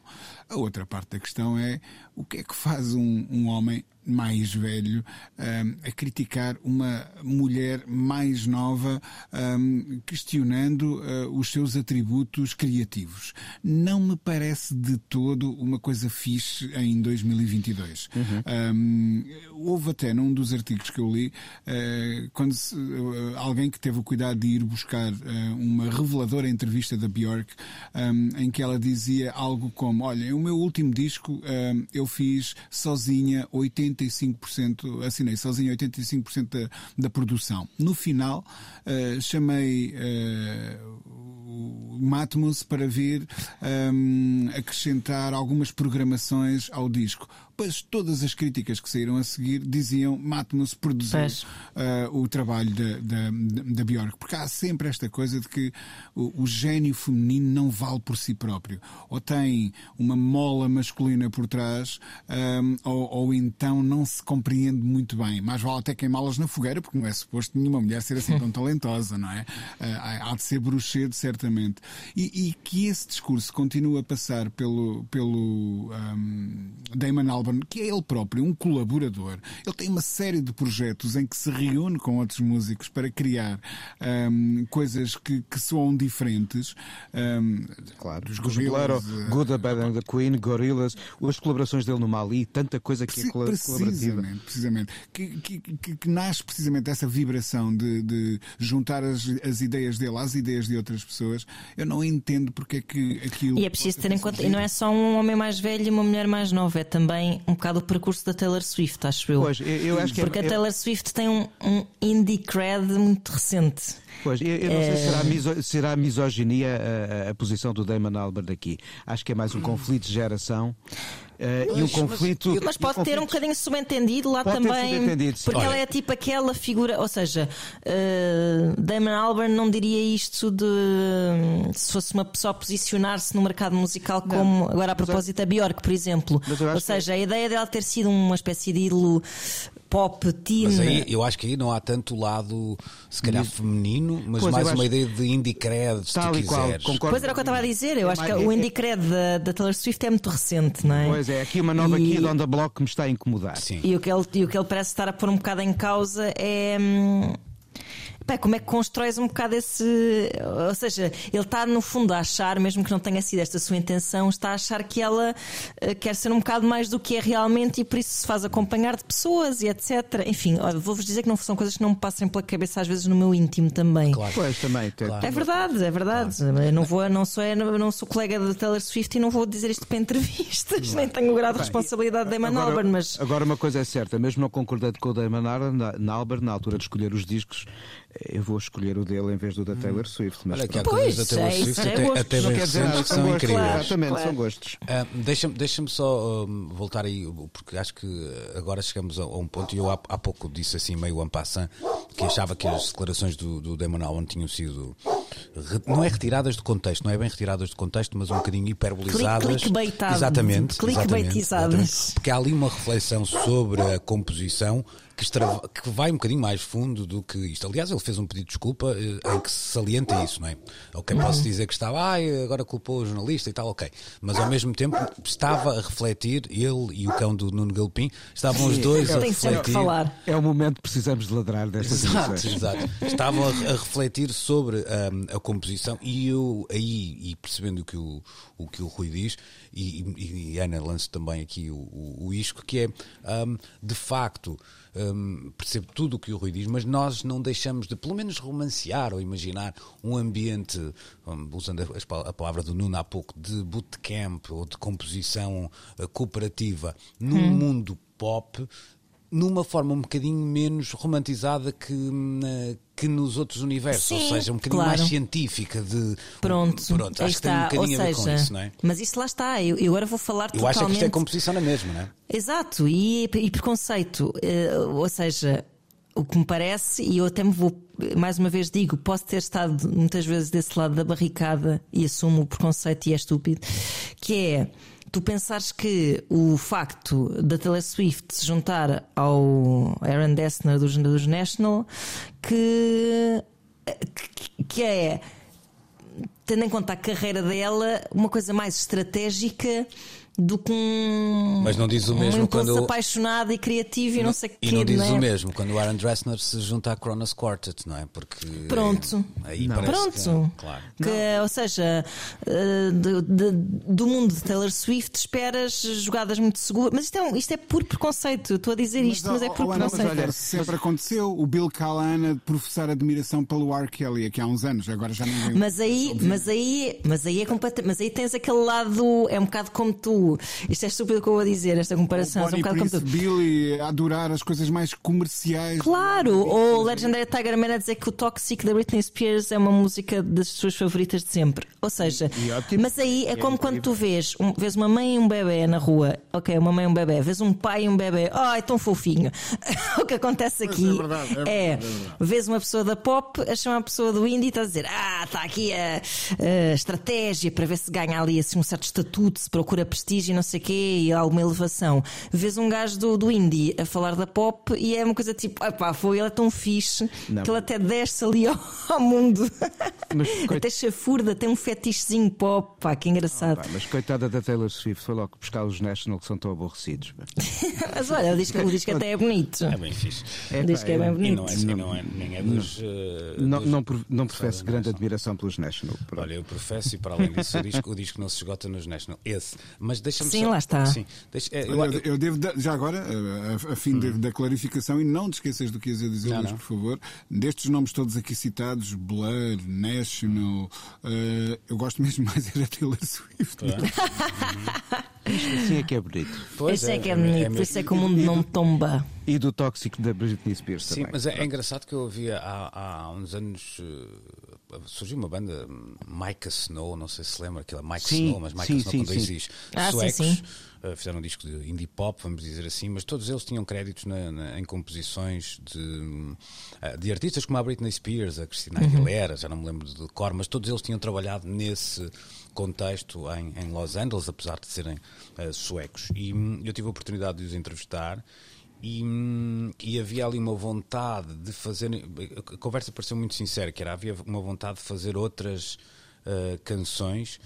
A outra parte da questão questão é o que é que faz um, um homem mais velho um, a criticar uma mulher mais nova, um, questionando uh, os seus atributos criativos. Não me parece de todo uma coisa fixe em 2022. Uhum. Um, houve até num dos artigos que eu li, uh, quando se, uh, alguém que teve o cuidado de ir buscar uma reveladora entrevista da Björk, em que ela dizia algo como: Olha, o meu último disco eu fiz sozinha 80 85%, assinei sozinho 85% da, da produção. No final, uh, chamei uh, o Matmos para vir um, acrescentar algumas programações ao disco depois todas as críticas que saíram a seguir diziam Matmos produziu uh, o trabalho da, da, da Björk. Porque há sempre esta coisa de que o, o, gênio feminino não vale por si próprio. Ou tem uma mola masculina por trás, um, ou, ou, então não se compreende muito bem. Mais vale até queimá-las na fogueira, porque não é suposto nenhuma mulher ser assim tão [LAUGHS] talentosa, não é? Uh, há de ser bruxedo, certamente. E, e, que esse discurso continua a passar pelo, pelo um, Damon Albarn que é ele próprio um colaborador. Ele tem uma série de projetos em que se reúne com outros músicos para criar um, coisas que, que soam diferentes. Um, claro, os Gorillaz, uh, Good, the Bad and the Queen, Gorillaz, as colaborações dele no Mali, tanta coisa que é colaborativa. Precisamente, precisamente. Que, que, que, que nasce precisamente essa vibração de, de juntar as, as ideias dele às ideias de outras pessoas. Eu não entendo porque é que aquilo. E é preciso ter em conta, e não é só um homem mais velho e uma mulher mais nova, é também um bocado o percurso da Taylor Swift, acho eu. Pois, eu acho que é- Porque é, a Taylor Swift tem um, um indie cred muito recente. Pois, eu, eu não é... sei se será, é. miso, será misoginia a, a, posição do Damon Albarn aqui. Acho que é mais um conflito de geração. Uh, e um conflito. Mas, mas pode um ter um bocadinho subentendido lá também. Porque Olha. ela é tipo aquela figura, ou seja, uh, Damon Albarn não diria isto de se fosse uma pessoa posicionar-se no mercado musical como não. agora a propósito da Bjork, por exemplo. Ou seja, que... a ideia dela ter sido uma espécie de ídolo pop, teen. Mas aí eu acho que aí não há tanto lado, se calhar, feminino, mas pois, mais uma ideia de indie cred, se tu quiseres. Qual, pois era o que eu estava a dizer, eu é acho que o indie cred da, da Taylor Swift é muito recente, não é? Pois é, aqui uma nova e... kid on the block que me está a incomodar. Sim. E o, que ele, e o que ele parece estar a pôr um bocado em causa é. Hum, Como é que constróis um bocado esse. Ou seja, ele está no fundo a achar, mesmo que não tenha sido esta a sua intenção, está a achar que ela uh, quer ser um bocado mais do que é realmente e por isso se faz acompanhar de pessoas e etc. Enfim, vou-vos dizer que não são coisas que não me passem pela cabeça às vezes no meu íntimo também. Claro. Pois, também. Claro. É verdade, é verdade. Claro. Eu não, vou, não, sou, não sou colega da Taylor Swift e não vou dizer isto para entrevistas, nem tenho o grau de responsabilidade de Damon Albarn, mas. Agora, uma coisa é certa, mesmo não concordando com o Damon Albarn, na altura de escolher os discos, eu vou escolher o dele em vez do da Taylor Swift. Mas Olha, que há coisas da Taylor Swift é até, até bem recentes que são incríveis. Exatamente, claro. são gostos. Uh, Deixa-me deixa só uh, voltar aí, porque acho que agora chegamos a, a um ponto, e eu há, há, pouco disse assim, meio en passant, que achava que as declarações do, do Damon Albarn tinham sido não é retiradas do contexto, não é bem retiradas do contexto, mas um bocadinho hiperbolizadas. Exatamente. Clickbaitizadas. Porque há ali uma reflexão sobre a composição que, extrava, que, vai um bocadinho mais fundo do que isto. Aliás, ele fez um pedido de desculpa eh, em que se salienta isso, não é? Ok, posso uhum. dizer que estava, ah, agora culpou o jornalista e tal, ok. Mas ao mesmo tempo estava a refletir, ele e o cão do Nuno Galpim, estavam os dois a refletir. falar. É o momento que precisamos de ladrar destas Exato, [LAUGHS] exato. Estavam a, a refletir sobre um, a composição e eu aí, e percebendo o que o, o, que o Rui diz, e, e, e Ana lança também aqui o, o, o isco, que é, um, de facto, um, percebo tudo o que o Rui diz, mas nós não deixamos de, pelo menos, romancear ou imaginar um ambiente, um, usando a, a, palavra do Nuno há pouco, de bootcamp ou de composição uh, cooperativa num hum. mundo pop numa forma um bocadinho menos romantizada que, que nos outros universos, Sim, ou seja, um bocadinho claro. mais científica de pronto, pronto acho está. que tem um bocadinho seja, a ver com isso, não é? Mas isso lá está, eu, eu agora vou falar eu totalmente... Eu acho que isto é composição na mesma, não é? Exato, e, e preconceito, uh, ou seja, o que me parece, e eu até me vou, mais uma vez digo, posso ter estado muitas vezes desse lado da barricada e assumo o preconceito e é estúpido, que é tu pensares que o facto da Taylor Swift se juntar ao Aaron Dessner dos, dos National, que, que é, tendo em conta a carreira dela, uma coisa mais estratégica do que um. Mas não diz o um mesmo impulso quando- apaixonado e criativo e não sei o E quê, não diz não é? o mesmo quando o Aaron Dressner se junta à Kronos Quartet, não é? Porque. Pronto. Aí Não. Pronto. Que, claro. Que, ou seja, eh, de- de- do mundo de Taylor Swift esperas jogadas muito seguras. Mas isto é, um- isto é por preconceito. Estou a dizer isto, mas, é ó, por ó, Ana, preconceito. mas olha, sempre aconteceu o Bill Callahan a professar admiração pelo R. Kelly aqui há uns anos, agora já ninguém. Mas aí, mas aí, mas aí é completa, mas aí tens aquele lado, é um bocado como tu. Isto é estúpido o que eu vou dizer, esta comparação, é um bocado como Prince tu. Billy a adorar as coisas mais comerciais. Claro, ou o Legendary Tiger Man a dizer que o Toxic da Britney Spears é uma música das suas favoritas de sempre. Ou seja, ótimo. mas aí é é como quando tu vês, um- vês uma mãe e um bebê na rua, ok, uma mãe e um bebê, vês um pai e um bebê, ai, tão fofinho. [LAUGHS] o que acontece aqui é verdade, é verdade, é, é verdade. vês uma pessoa da pop a chamar a pessoa do indie e estás a dizer, ah, está aqui a, a estratégia para ver se ganha ali assim, um certo estatuto, se procura prestígio e não sei o quê e alguma elevação. Vês um gajo do, do indie a falar da pop e é uma coisa tipo, pá, foi, ele é tão fixe Não. que ele até desce ali [LAUGHS] ao, ao mundo. Mas coit- até chafurda, tem um fetichezinho pop, pá, que engraçado. Pá, mas coitada da Taylor Swift, foi logo buscar os National que são tão aborrecidos. [LAUGHS] Mas olha, o disco, o disco até é bonito. É bem fixe. O disco é bem eu- E bonito. não é, e não é, nem é dos. eh, Não, dos- não, não professo dos grande admiração pelos National. pronto. Olha, eu professo e para além disso, o disco, o disco não se esgota nos National. Esse. Mas deixa-me Sim, só- lá está. Sim, deixa, é, eu- Eu, eu devo, dar- já agora, a, a- a fim de- da clarificação, e não te esqueças do que ias a dizer, Não, Luís, não. por favor, destes nomes todos aqui citados, Blur, National, eh, eu gosto mesmo mais é da Taylor Swift. Assim é que é bonito. Pois Esse é, que é bonito, por mesmo. isso é que o mundo não tomba. E do tóxico da Britney Spears Sim, também. mas é, é engraçado que eu ouvia há, há uns anos. eh, surgiu uma banda, Micah Snow, não sei se lembra, aquela Mike Sim, Snow, mas Micah sim, Snow sim, com dois sim. Is. Ah, Suecos. sim. eh, fizeram um disco de indie pop, vamos dizer assim, mas todos eles tinham créditos na- na- em composições de, eh, de artistas como a Britney Spears, a Cristina Uhum. Aguilera, já não me lembro de cor, mas todos eles tinham trabalhado nesse contexto em, em Los Angeles, apesar de serem eh, suecos. E hum, eu tive a oportunidade de os entrevistar. E, hum, e havia ali uma vontade de fazer. A conversa pareceu muito sincera, que era havia uma vontade de fazer outras eh, canções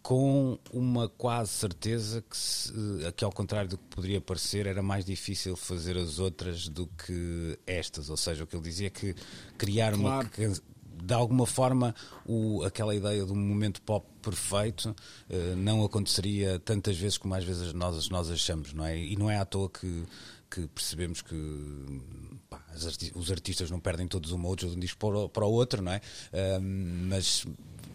com uma quase certeza que, se, que, ao contrário do que poderia parecer, era mais difícil fazer as outras do que estas. Ou seja, o que ele dizia é que criar uma. Claro. can- De alguma forma, o, aquela ideia do momento pop perfeito eh, não aconteceria tantas vezes como às vezes nós, nós achamos, não é? E não é à toa que, que percebemos que pá, os artistas não perdem todos uma outra de um disco para o, para o outro, não é? Ahm, mas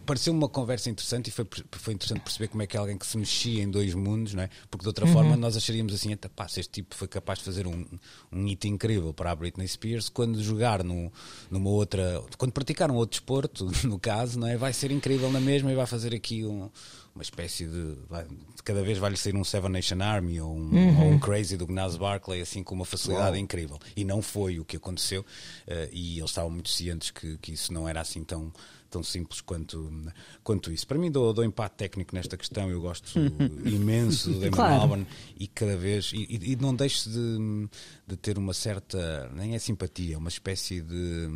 pareceu uma conversa interessante e foi, foi interessante perceber como é que alguém que se mexia em dois mundos, não é? Porque de outra forma nós acharíamos assim, "Eita, pá, se este tipo foi capaz de fazer um, um hit incrível para a Britney Spears, quando jogar no, numa outra, quando praticar um outro desporto, [LAUGHS] no caso, não é? Vai ser incrível na mesma e vai fazer aqui um, uma espécie de, vai- cada vez vai-lhe sair um Seven Nation Army ou um, ou um Crazy do Gnaz Barkley, assim com uma facilidade incrível. E não foi o que aconteceu eh, e eles estavam muito cientes que, que isso não era assim tão tão simples quanto, quanto isso. Para mim, dou, dou empate técnico nesta questão. Eu gosto [LAUGHS] imenso do Damon Claro. E cada vez. E, e- não deixo de, de ter uma certa. Nem é simpatia, uma espécie de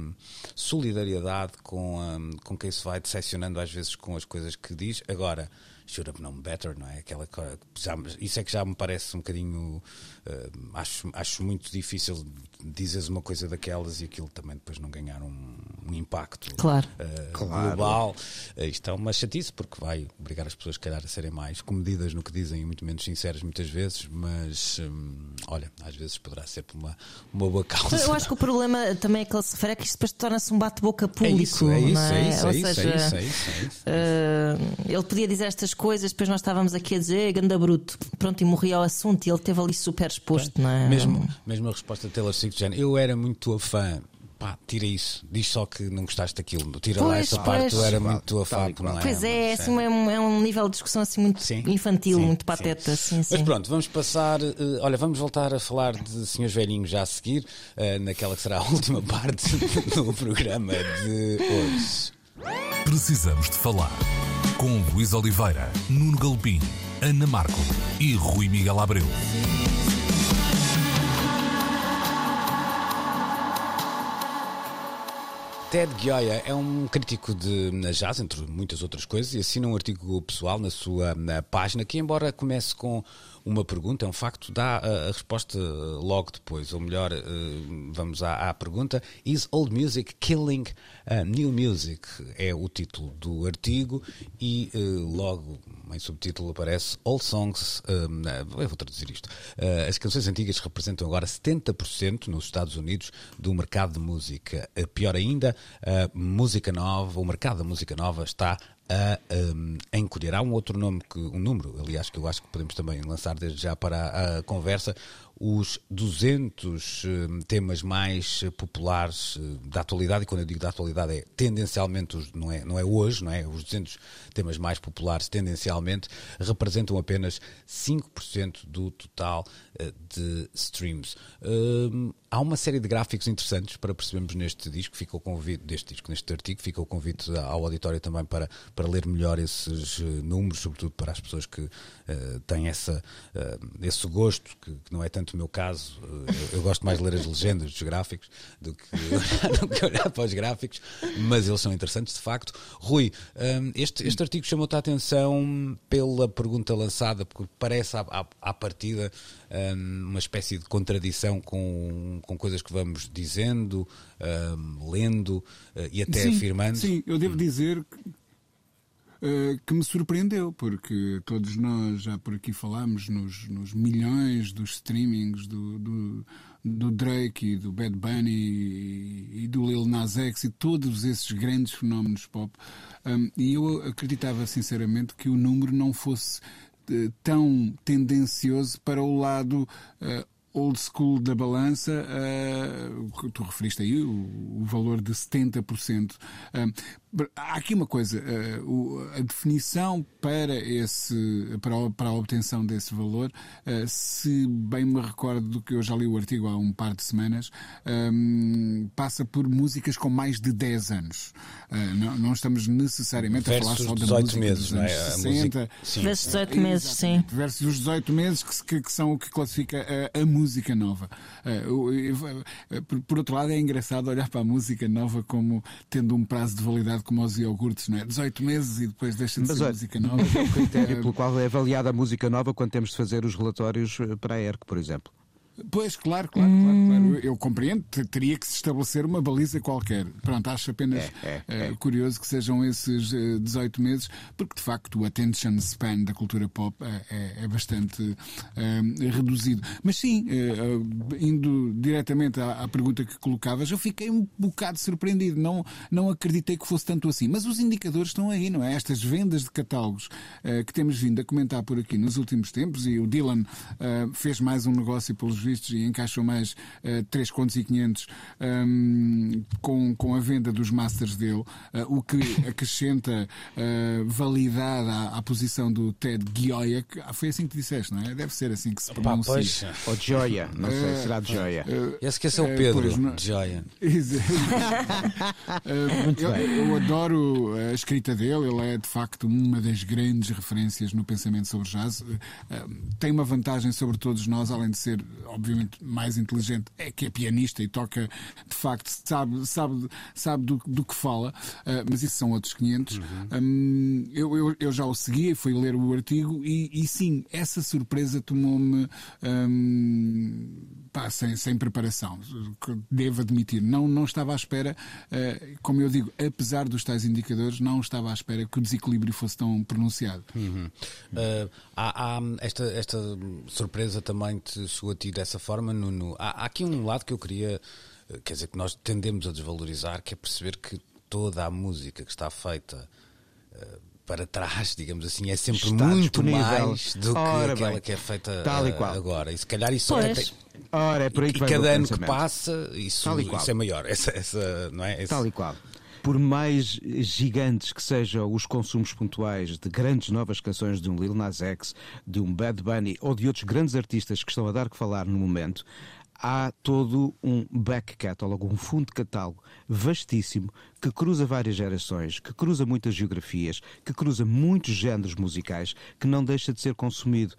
solidariedade com, a, com quem se vai decepcionando às vezes com as coisas que diz. Agora. Should have known better, não é? Aquela, já, isso é que já me parece um bocadinho. eh, acho, acho muito difícil dizeres uma coisa daquelas e aquilo também depois não ganhar um, um impacto Claro. eh, Claro. global. Eh, isto é uma chatice porque vai obrigar as pessoas, se calhar, a serem mais comedidas no que dizem e muito menos sinceras muitas vezes, mas hum, olha, às vezes poderá ser por uma, uma boa causa. Eu acho que o problema também é que ele se refere é que isto depois torna-se um bate-boca é público. isso, é isso, é isso, Ou é isso, seja, é isso, é isso, é isso. eh, ele podia dizer estas coisas, depois nós estávamos aqui a dizer ganda bruto, pronto, e morria ao assunto e ele esteve ali super exposto, não é? Mesmo, mesmo a resposta de Taylor Swift, de género, eu era muito tua fã. Pá, tira isso. Diz só que não gostaste daquilo. Tira lá Pois, essa parte. pois. Tu era muito tua fã. Não é? Pois é, Mas, assim, é, um, é um nível de discussão assim muito Sim. infantil, Sim, muito sim. pateta. Sim, Mas pronto, vamos passar. eh, olha, vamos voltar a falar de Senhores Velhinhos já a seguir, eh, naquela que será a [LAUGHS] última parte do programa de hoje. Precisamos de falar com Luís Oliveira, Nuno Galpim, Ana Marco e Rui Miguel Abreu. Ted Gioia é um crítico de jazz, entre muitas outras coisas, e assina um artigo pessoal na sua na página que, embora comece com uma pergunta, é um facto, dá a, a resposta logo depois. Ou melhor, uh, vamos à, à, pergunta: Is old music killing uh, new music? É o título do artigo e uh, logo em subtítulo aparece All Songs. eu vou traduzir isto. as canções antigas representam agora 70% nos Estados Unidos do mercado de música. pior ainda, música nova, o mercado da música nova está a, um, encolher. Há um outro nome, que, um número, aliás, que eu acho que podemos também lançar desde já para a, conversa, os 200 uh, temas mais populares uh, da atualidade, e quando eu digo da atualidade é tendencialmente, não, é, não é hoje, não é? os 200 temas mais populares tendencialmente representam apenas 5% do total uh, de streams. Hum, há uma série de gráficos interessantes para percebermos neste disco, fica o convite, deste disco, neste artigo, fica o convite ao auditório também para, para ler melhor esses números, sobretudo para as pessoas que têm essa, esse gosto, que, que não é tanto o meu caso, eu, eu, gosto mais de ler as legendas dos gráficos do que, [LAUGHS] do que olhar para os gráficos, mas eles são interessantes de facto. Rui, um, este, este artigo chamou-te a atenção pela pergunta lançada, porque parece à, à, à partida um, uma espécie de contradição com, com coisas que vamos dizendo, um, lendo uh, e até sim, afirmando. Sim, eu devo dizer uh, que me surpreendeu, porque todos nós já por aqui falámos nos, nos milhões dos streamings do, do, do, Drake e do Bad Bunny e, do Lil Nas X e todos esses grandes fenómenos pop. Um, e eu acreditava sinceramente que o número não fosse tão tendencioso para o lado. Uh, old school da balança, uh, tu referiste aí o, o valor de 70%. Uh, Há aqui uma coisa, uh, a definição para, esse, para, a, para a obtenção desse valor, uh, se bem me recordo do que eu já li o artigo há um par de semanas, ehm, passa por músicas com mais de 10 anos. Uh, não, estamos necessariamente Versus a falar só da 18 música meses, dos não anos é? 60. Música, sim. Versus 18 meses, sim. Versus os 18 meses que, que, que, são o que classifica a, a música nova. por outro lado, é engraçado olhar para a música nova como tendo um prazo de validade como os iogurtes, não é? 18 meses e depois deixa de mas, ser olha, música nova. Mas é o critério pelo qual é avaliada a música nova quando temos de fazer os relatórios eh, para a ERC, por exemplo. Pois, claro, claro, hum. claro, claro. Eu compreendo, teria que se estabelecer uma baliza qualquer. Pronto, acho apenas é, é, é. Uh, curioso que sejam esses uh, eh, 18 meses, porque de facto o attention span da cultura pop é, é, é bastante uh, reduzido. Mas sim, indo diretamente à, à, pergunta que colocavas, eu fiquei um bocado surpreendido. Não, não acreditei que fosse tanto assim. Mas os indicadores estão aí, não é? Estas vendas de catálogos que temos vindo a comentar por aqui nos últimos tempos, e o Dylan fez mais um negócio pelos vistos e encaixam mais uh, 3 contos e 500 um, com, com a venda dos masters dele, uh, o que [LAUGHS] acrescenta uh, validade à, à, posição do Ted Gioia, que ah, foi assim que disseste, não é? Deve ser assim que se pronuncia. Ou Gioia, não sei, será de Gioia. Esse que é o Pedro, pois, Gioia. [LAUGHS] eu, eu adoro a escrita dele, ele é de facto uma das grandes referências no pensamento sobre jazz. Tem uma vantagem sobre todos nós, além de ser, obviamente, mais inteligente, é que é pianista e toca, de facto, sabe, sabe, sabe do, do que fala, uh, mas isso são outros 500. Uhum. Um, eu, eu, eu, já o segui, fui ler o artigo e, e sim, essa surpresa tomou-me um, pá, sem, sem preparação, devo admitir. Não, não estava à espera, uh, como eu digo, apesar dos tais indicadores, não estava à espera que o desequilíbrio fosse tão pronunciado. Uhum. Uh, há, há esta, esta surpresa também te chegou a ti dessa forma, Nuno. Há, há aqui um lado que eu queria, eh, quer dizer, que nós tendemos a desvalorizar, que é perceber que toda a música que está feita para trás, digamos assim, é sempre está muito disponível. mais do que Ora aquela bem, que é feita uh, agora. E se calhar isso é tem... Ora, é por aí que e cada ano que passa, isso, isso é maior. Essa, essa, não é? Esse... Tal e qual por mais gigantes que sejam os consumos pontuais de grandes novas canções de um Lil Nas X, de um Bad Bunny ou de outros grandes artistas que estão a dar que falar no momento, há todo um back catalog, um fundo de catálogo vastíssimo que cruza várias gerações, que cruza muitas geografias, que cruza muitos géneros musicais, que não deixa de ser consumido.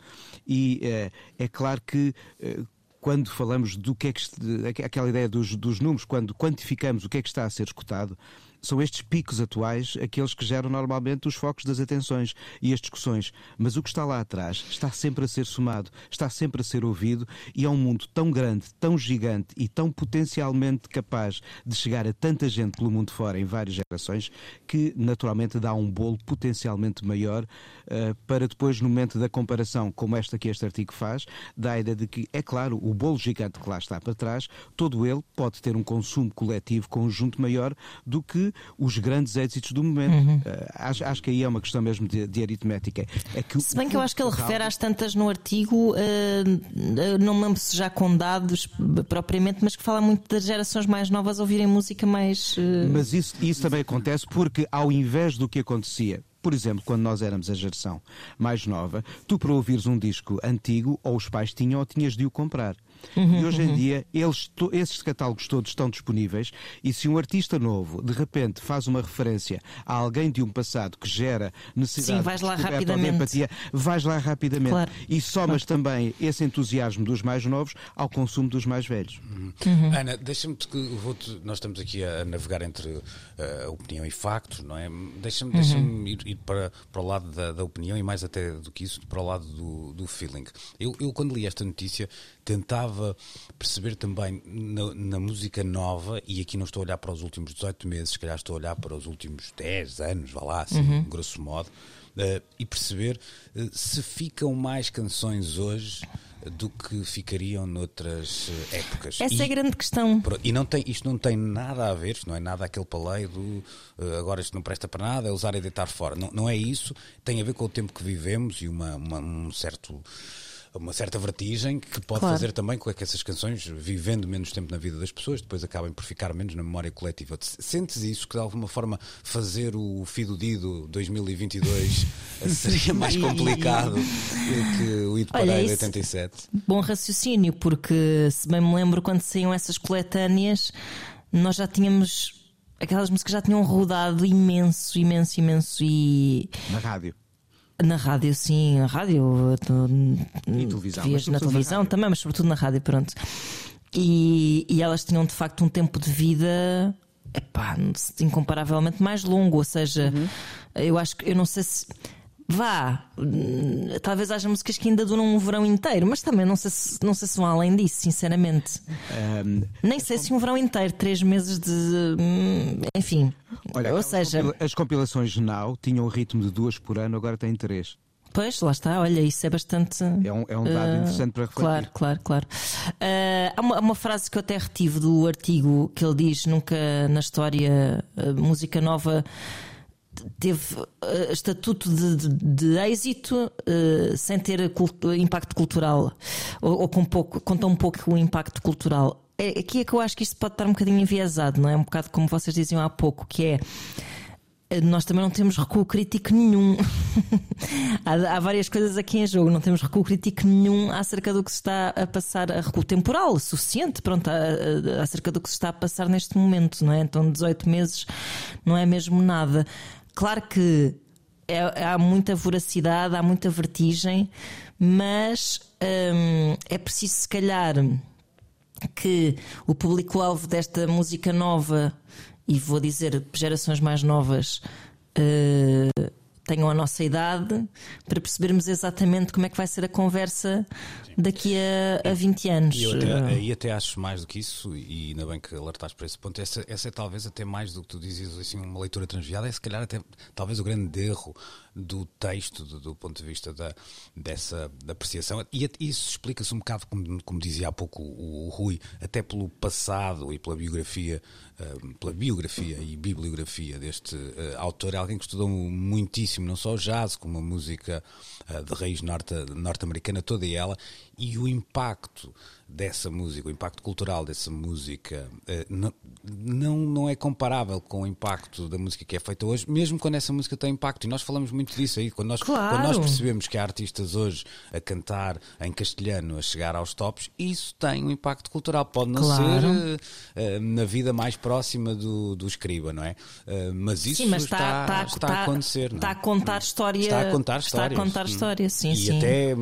E é, é claro que. É, quando falamos do que é que aquela ideia dos, dos números, quando quantificamos o que é que está a ser escutado, são estes picos atuais aqueles que geram normalmente os focos das atenções e as discussões. Mas o que está lá atrás está sempre a ser somado, está sempre a ser ouvido e é um mundo tão grande, tão gigante e tão potencialmente capaz de chegar a tanta gente pelo mundo fora em várias gerações que naturalmente dá um bolo potencialmente maior uh, para depois, no momento da comparação, como esta que este artigo faz, dá a ideia de que, é claro, o bolo gigante que lá está para trás, todo ele pode ter um consumo coletivo conjunto maior do que os grandes êxitos do momento. Uhum. Uh, acho, acho, que aí é uma questão mesmo de, de aritmética. É que se bem que eu acho que ele refere às tantas no artigo, uh, não me lembro se já com dados propriamente, mas que fala muito das gerações mais novas ouvirem música mais. Uh... Mas isso, isso também acontece porque, ao invés do que acontecia por exemplo, quando nós éramos a geração mais nova, tu para ouvires um disco antigo, ou os pais tinham ou tinhas de o comprar. Uhum, e hoje em uhum. dia eles, esses catálogos todos estão disponíveis e se um artista novo de repente faz uma referência a alguém de um passado que gera necessidade Sim, vais lá rapidamente. de empatia, vais lá rapidamente. Claro. E somas claro. também esse entusiasmo dos mais novos ao consumo dos mais velhos. Uhum. Uhum. Ana, deixa-me que nós estamos aqui a navegar entre uh, opinião e factos, não é? Deixa-me deixa uhum. ir, ir, para, para o lado da, da, opinião e mais até do que isso, para o lado do, do feeling. Eu, eu, quando li esta notícia, tentava perceber também na, na, música nova, e aqui não estou a olhar para os últimos 18 meses, se calhar estou a olhar para os últimos 10 anos, vá lá, assim, uhum. grosso modo, uh, e perceber uh, se ficam mais canções hoje do que ficariam noutras eh, épocas. Essa e, é a grande questão. E não tem, isto não tem nada a ver, isto não é nada aquele paleio do agora isto não presta para nada, é usar e deitar fora. Não, não é isso, tem a ver com o tempo que vivemos e uma, uma um certo uma certa vertigem que pode claro. fazer também com que essas canções, vivendo menos tempo na vida das pessoas, depois acabem por ficar menos na memória coletiva. Sentes isso que de alguma forma fazer o Fido Dido 2022 [LAUGHS] seria mais complicado que o Ito Pareira de 87? Bom raciocínio, porque se bem me lembro quando saíam essas coletâneas, nós já tínhamos aquelas músicas já tinham rodado imenso, imenso, imenso e. Na rádio. Na rádio, sim, na rádio. E televisão. na televisão também, mas sobretudo na rádio, pronto. E, e elas tinham de facto um tempo de vida epá, incomparavelmente mais longo. Ou seja, uhum. eu acho que eu não sei se. Vá, talvez haja músicas que ainda duram um verão inteiro, mas também não sei se, não sei se vão além disso, sinceramente. Um, Nem sei se um verão inteiro, três meses de. Hum, enfim. Olha, Ou seja. As compilações Now tinham o ritmo de duas por ano, agora têm três. Pois, lá está, olha, isso é bastante. É um, é um dado uh, interessante para refletir. Claro, claro, claro. Uh, há uma, uma, frase que eu até retive do artigo que ele diz: nunca na história uh, música nova teve uh, estatuto de, de, de êxito uh, sem ter culto, impacto cultural ou, ou, com, pouco, com tão pouco impacto cultural. É, aqui é que eu acho que isto pode estar um bocadinho enviesado, não é? Um bocado como vocês diziam há pouco, que é eh, nós também não temos recuo crítico nenhum. [LAUGHS] há, há, várias coisas aqui em jogo, não temos recuo crítico nenhum acerca do que se está a passar, a recuo temporal suficiente, pronto, a, a, acerca do que se está a passar neste momento, não é? Então 18 meses não é mesmo nada. Claro que é, há muita voracidade, há muita vertigem, mas hum, é preciso, se calhar, que o público-alvo desta música nova, e vou dizer gerações mais novas, uh, tenham a nossa idade para percebermos exatamente como é que vai ser a conversa daqui a, a 20 anos. E eu até, e até acho mais do que isso, e ainda bem que alertaste para esse ponto, essa, essa é talvez até mais do que tu dizias, assim, uma leitura transviada, é se calhar até talvez o grande erro do texto, do, do ponto de vista da, dessa da apreciação, e isso explica-se um bocado, como, como dizia há pouco o, o Rui, até pelo passado e pela biografia, uh, pela biografia e bibliografia deste uh, autor, é alguém que estudou muitíssimo, não só o jazz, como a música uh, de raiz norte-americana, toda ela, e o impacto dessa música, o impacto cultural dessa música, eh, não, não, não é comparável com o impacto da música que é feita hoje, mesmo quando essa música tem impacto. E nós falamos muito disso aí. Quando nós, Claro. quando nós percebemos que há artistas hoje a cantar em castelhano, a chegar aos tops, isso tem um impacto cultural. Pode não Claro. ser eh, eh, na vida mais próxima do, do escriba, não é? Mas isso Sim, mas está, está, está, está a está- acontecer. não é? Está a contar história. Está a contar Está a contar Hum. história, sim, e sim. até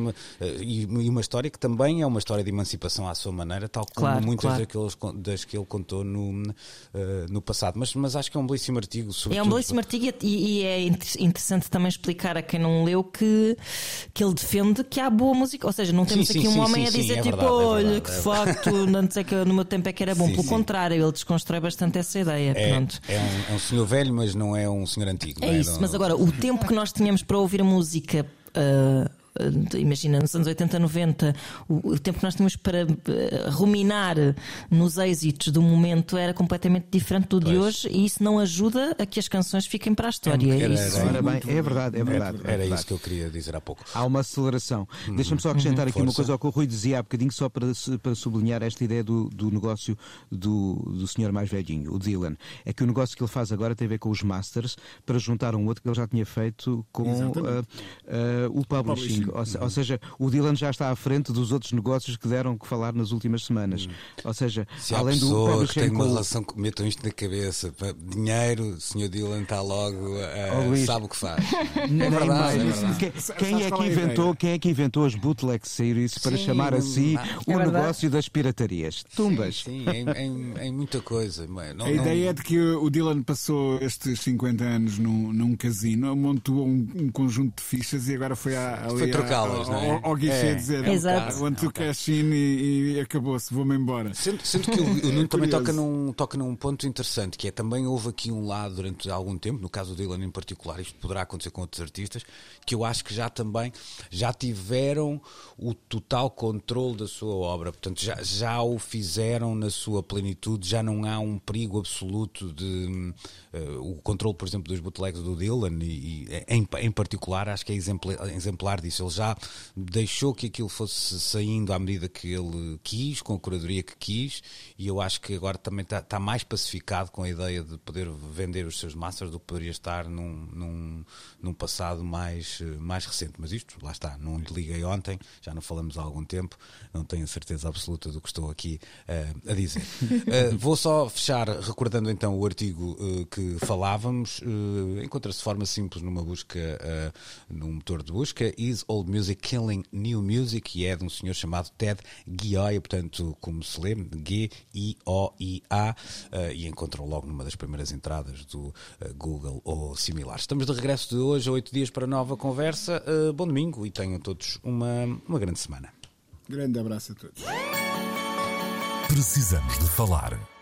e uma história que também é uma história de emancipação à sua maneira, tal como Claro, muitas claro. daqueles, das que ele contou no, eh, no passado. Mas, mas acho que é um belíssimo artigo. É um sobretudo- belíssimo artigo e, e é inter- interessante também explicar a quem não leu que, que ele defende que há boa música. Ou seja, não temos sim, aqui um sim, homem sim, a sim, dizer é tipo, verdade, é olha, que é de facto, não sei que no meu tempo é que era bom. Sim, Pelo sim. contrário, ele desconstrói bastante essa ideia. É, Pronto. é um, é um senhor velho, mas não é um senhor antigo. não É isso, mas agora o tempo que nós tínhamos para ouvir a música. ah, Imagina, nos anos 80, 90, o, o tempo que nós tínhamos para ah, ruminar nos êxitos do momento era completamente diferente do de Pois. hoje e isso não ajuda a que as canções fiquem para a história. Era- Isso- era- Ora bem, é verdade, é verdade. é Era verdade. isso que eu queria dizer há pouco. Há uma aceleração. Deixa-me só acrescentar aqui uma Força. coisa ao que o Rui dizia há bocadinho, só para, para sublinhar esta ideia do, do negócio do, do senhor mais velhinho, o Dylan. É que o negócio que ele faz agora tem a ver com os masters para juntar um outro que ele já tinha feito com ah, ah, o publishing. Ou, se- ou seja, o Dylan já está à frente dos outros negócios que deram que falar nas últimas semanas. Ou seja, Se há além do que têm uma o- relação que metam isto na cabeça, dinheiro, o senhor Dylan está logo, eh, Oh, Luís. sabe o que faz. [LAUGHS] É Nem verdade, mais. é verdade. Quem, quem é que é inventou, quem é que inventou as bootleg series para Sim, chamar a si o é verdade. negócio das piratarias? Tumbas. Sim, sim, em, em- em muita coisa. Não, A não- ideia é de que o Dylan passou estes 50 anos num, num casino, montou um, um conjunto de fichas e agora foi, à, ali trocá-las, não é? ao, guichê É, dizer é um Exato. "I want to cash in e, e acabou-se, vou-me embora. Sendo, que o, o [LAUGHS] Nuno também curioso. toca num, toca num ponto interessante, que é também houve aqui um lado durante algum tempo, no caso do Dylan em particular, isto poderá acontecer com outros artistas, que eu acho que já também já tiveram o total controle da sua obra, portanto já, já o fizeram na sua plenitude, já não há um perigo absoluto de eh, o controle, por exemplo, dos bootlegs do Dylan e, e em, em particular acho que é exemplar, exemplar disso. Ele já deixou que aquilo fosse saindo à medida que ele quis, com a curadoria que quis, e eu acho que agora também está, está mais pacificado com a ideia de poder vender os seus masters do que poderia estar num, num, num passado mais, mais recente. Mas isto, lá está, não lhe liguei ontem, já não falamos há algum tempo, não tenho a certeza absoluta do que estou aqui eh, a dizer. [LAUGHS] Eh, vou só fechar recordando então o artigo eh, que falávamos. Encontra-se de forma simples numa busca, num motor de busca, Is Old Music Killing New Music, e é de um senhor chamado Ted Gioia, portanto, como se lê, G-I-O-I-A, eh, e encontram logo numa das primeiras entradas do eh, Google ou similares. Estamos de regresso de hoje a oito dias para nova conversa. Eh, bom domingo e tenham todos uma, uma grande semana. Grande abraço a todos. Precisamos de falar.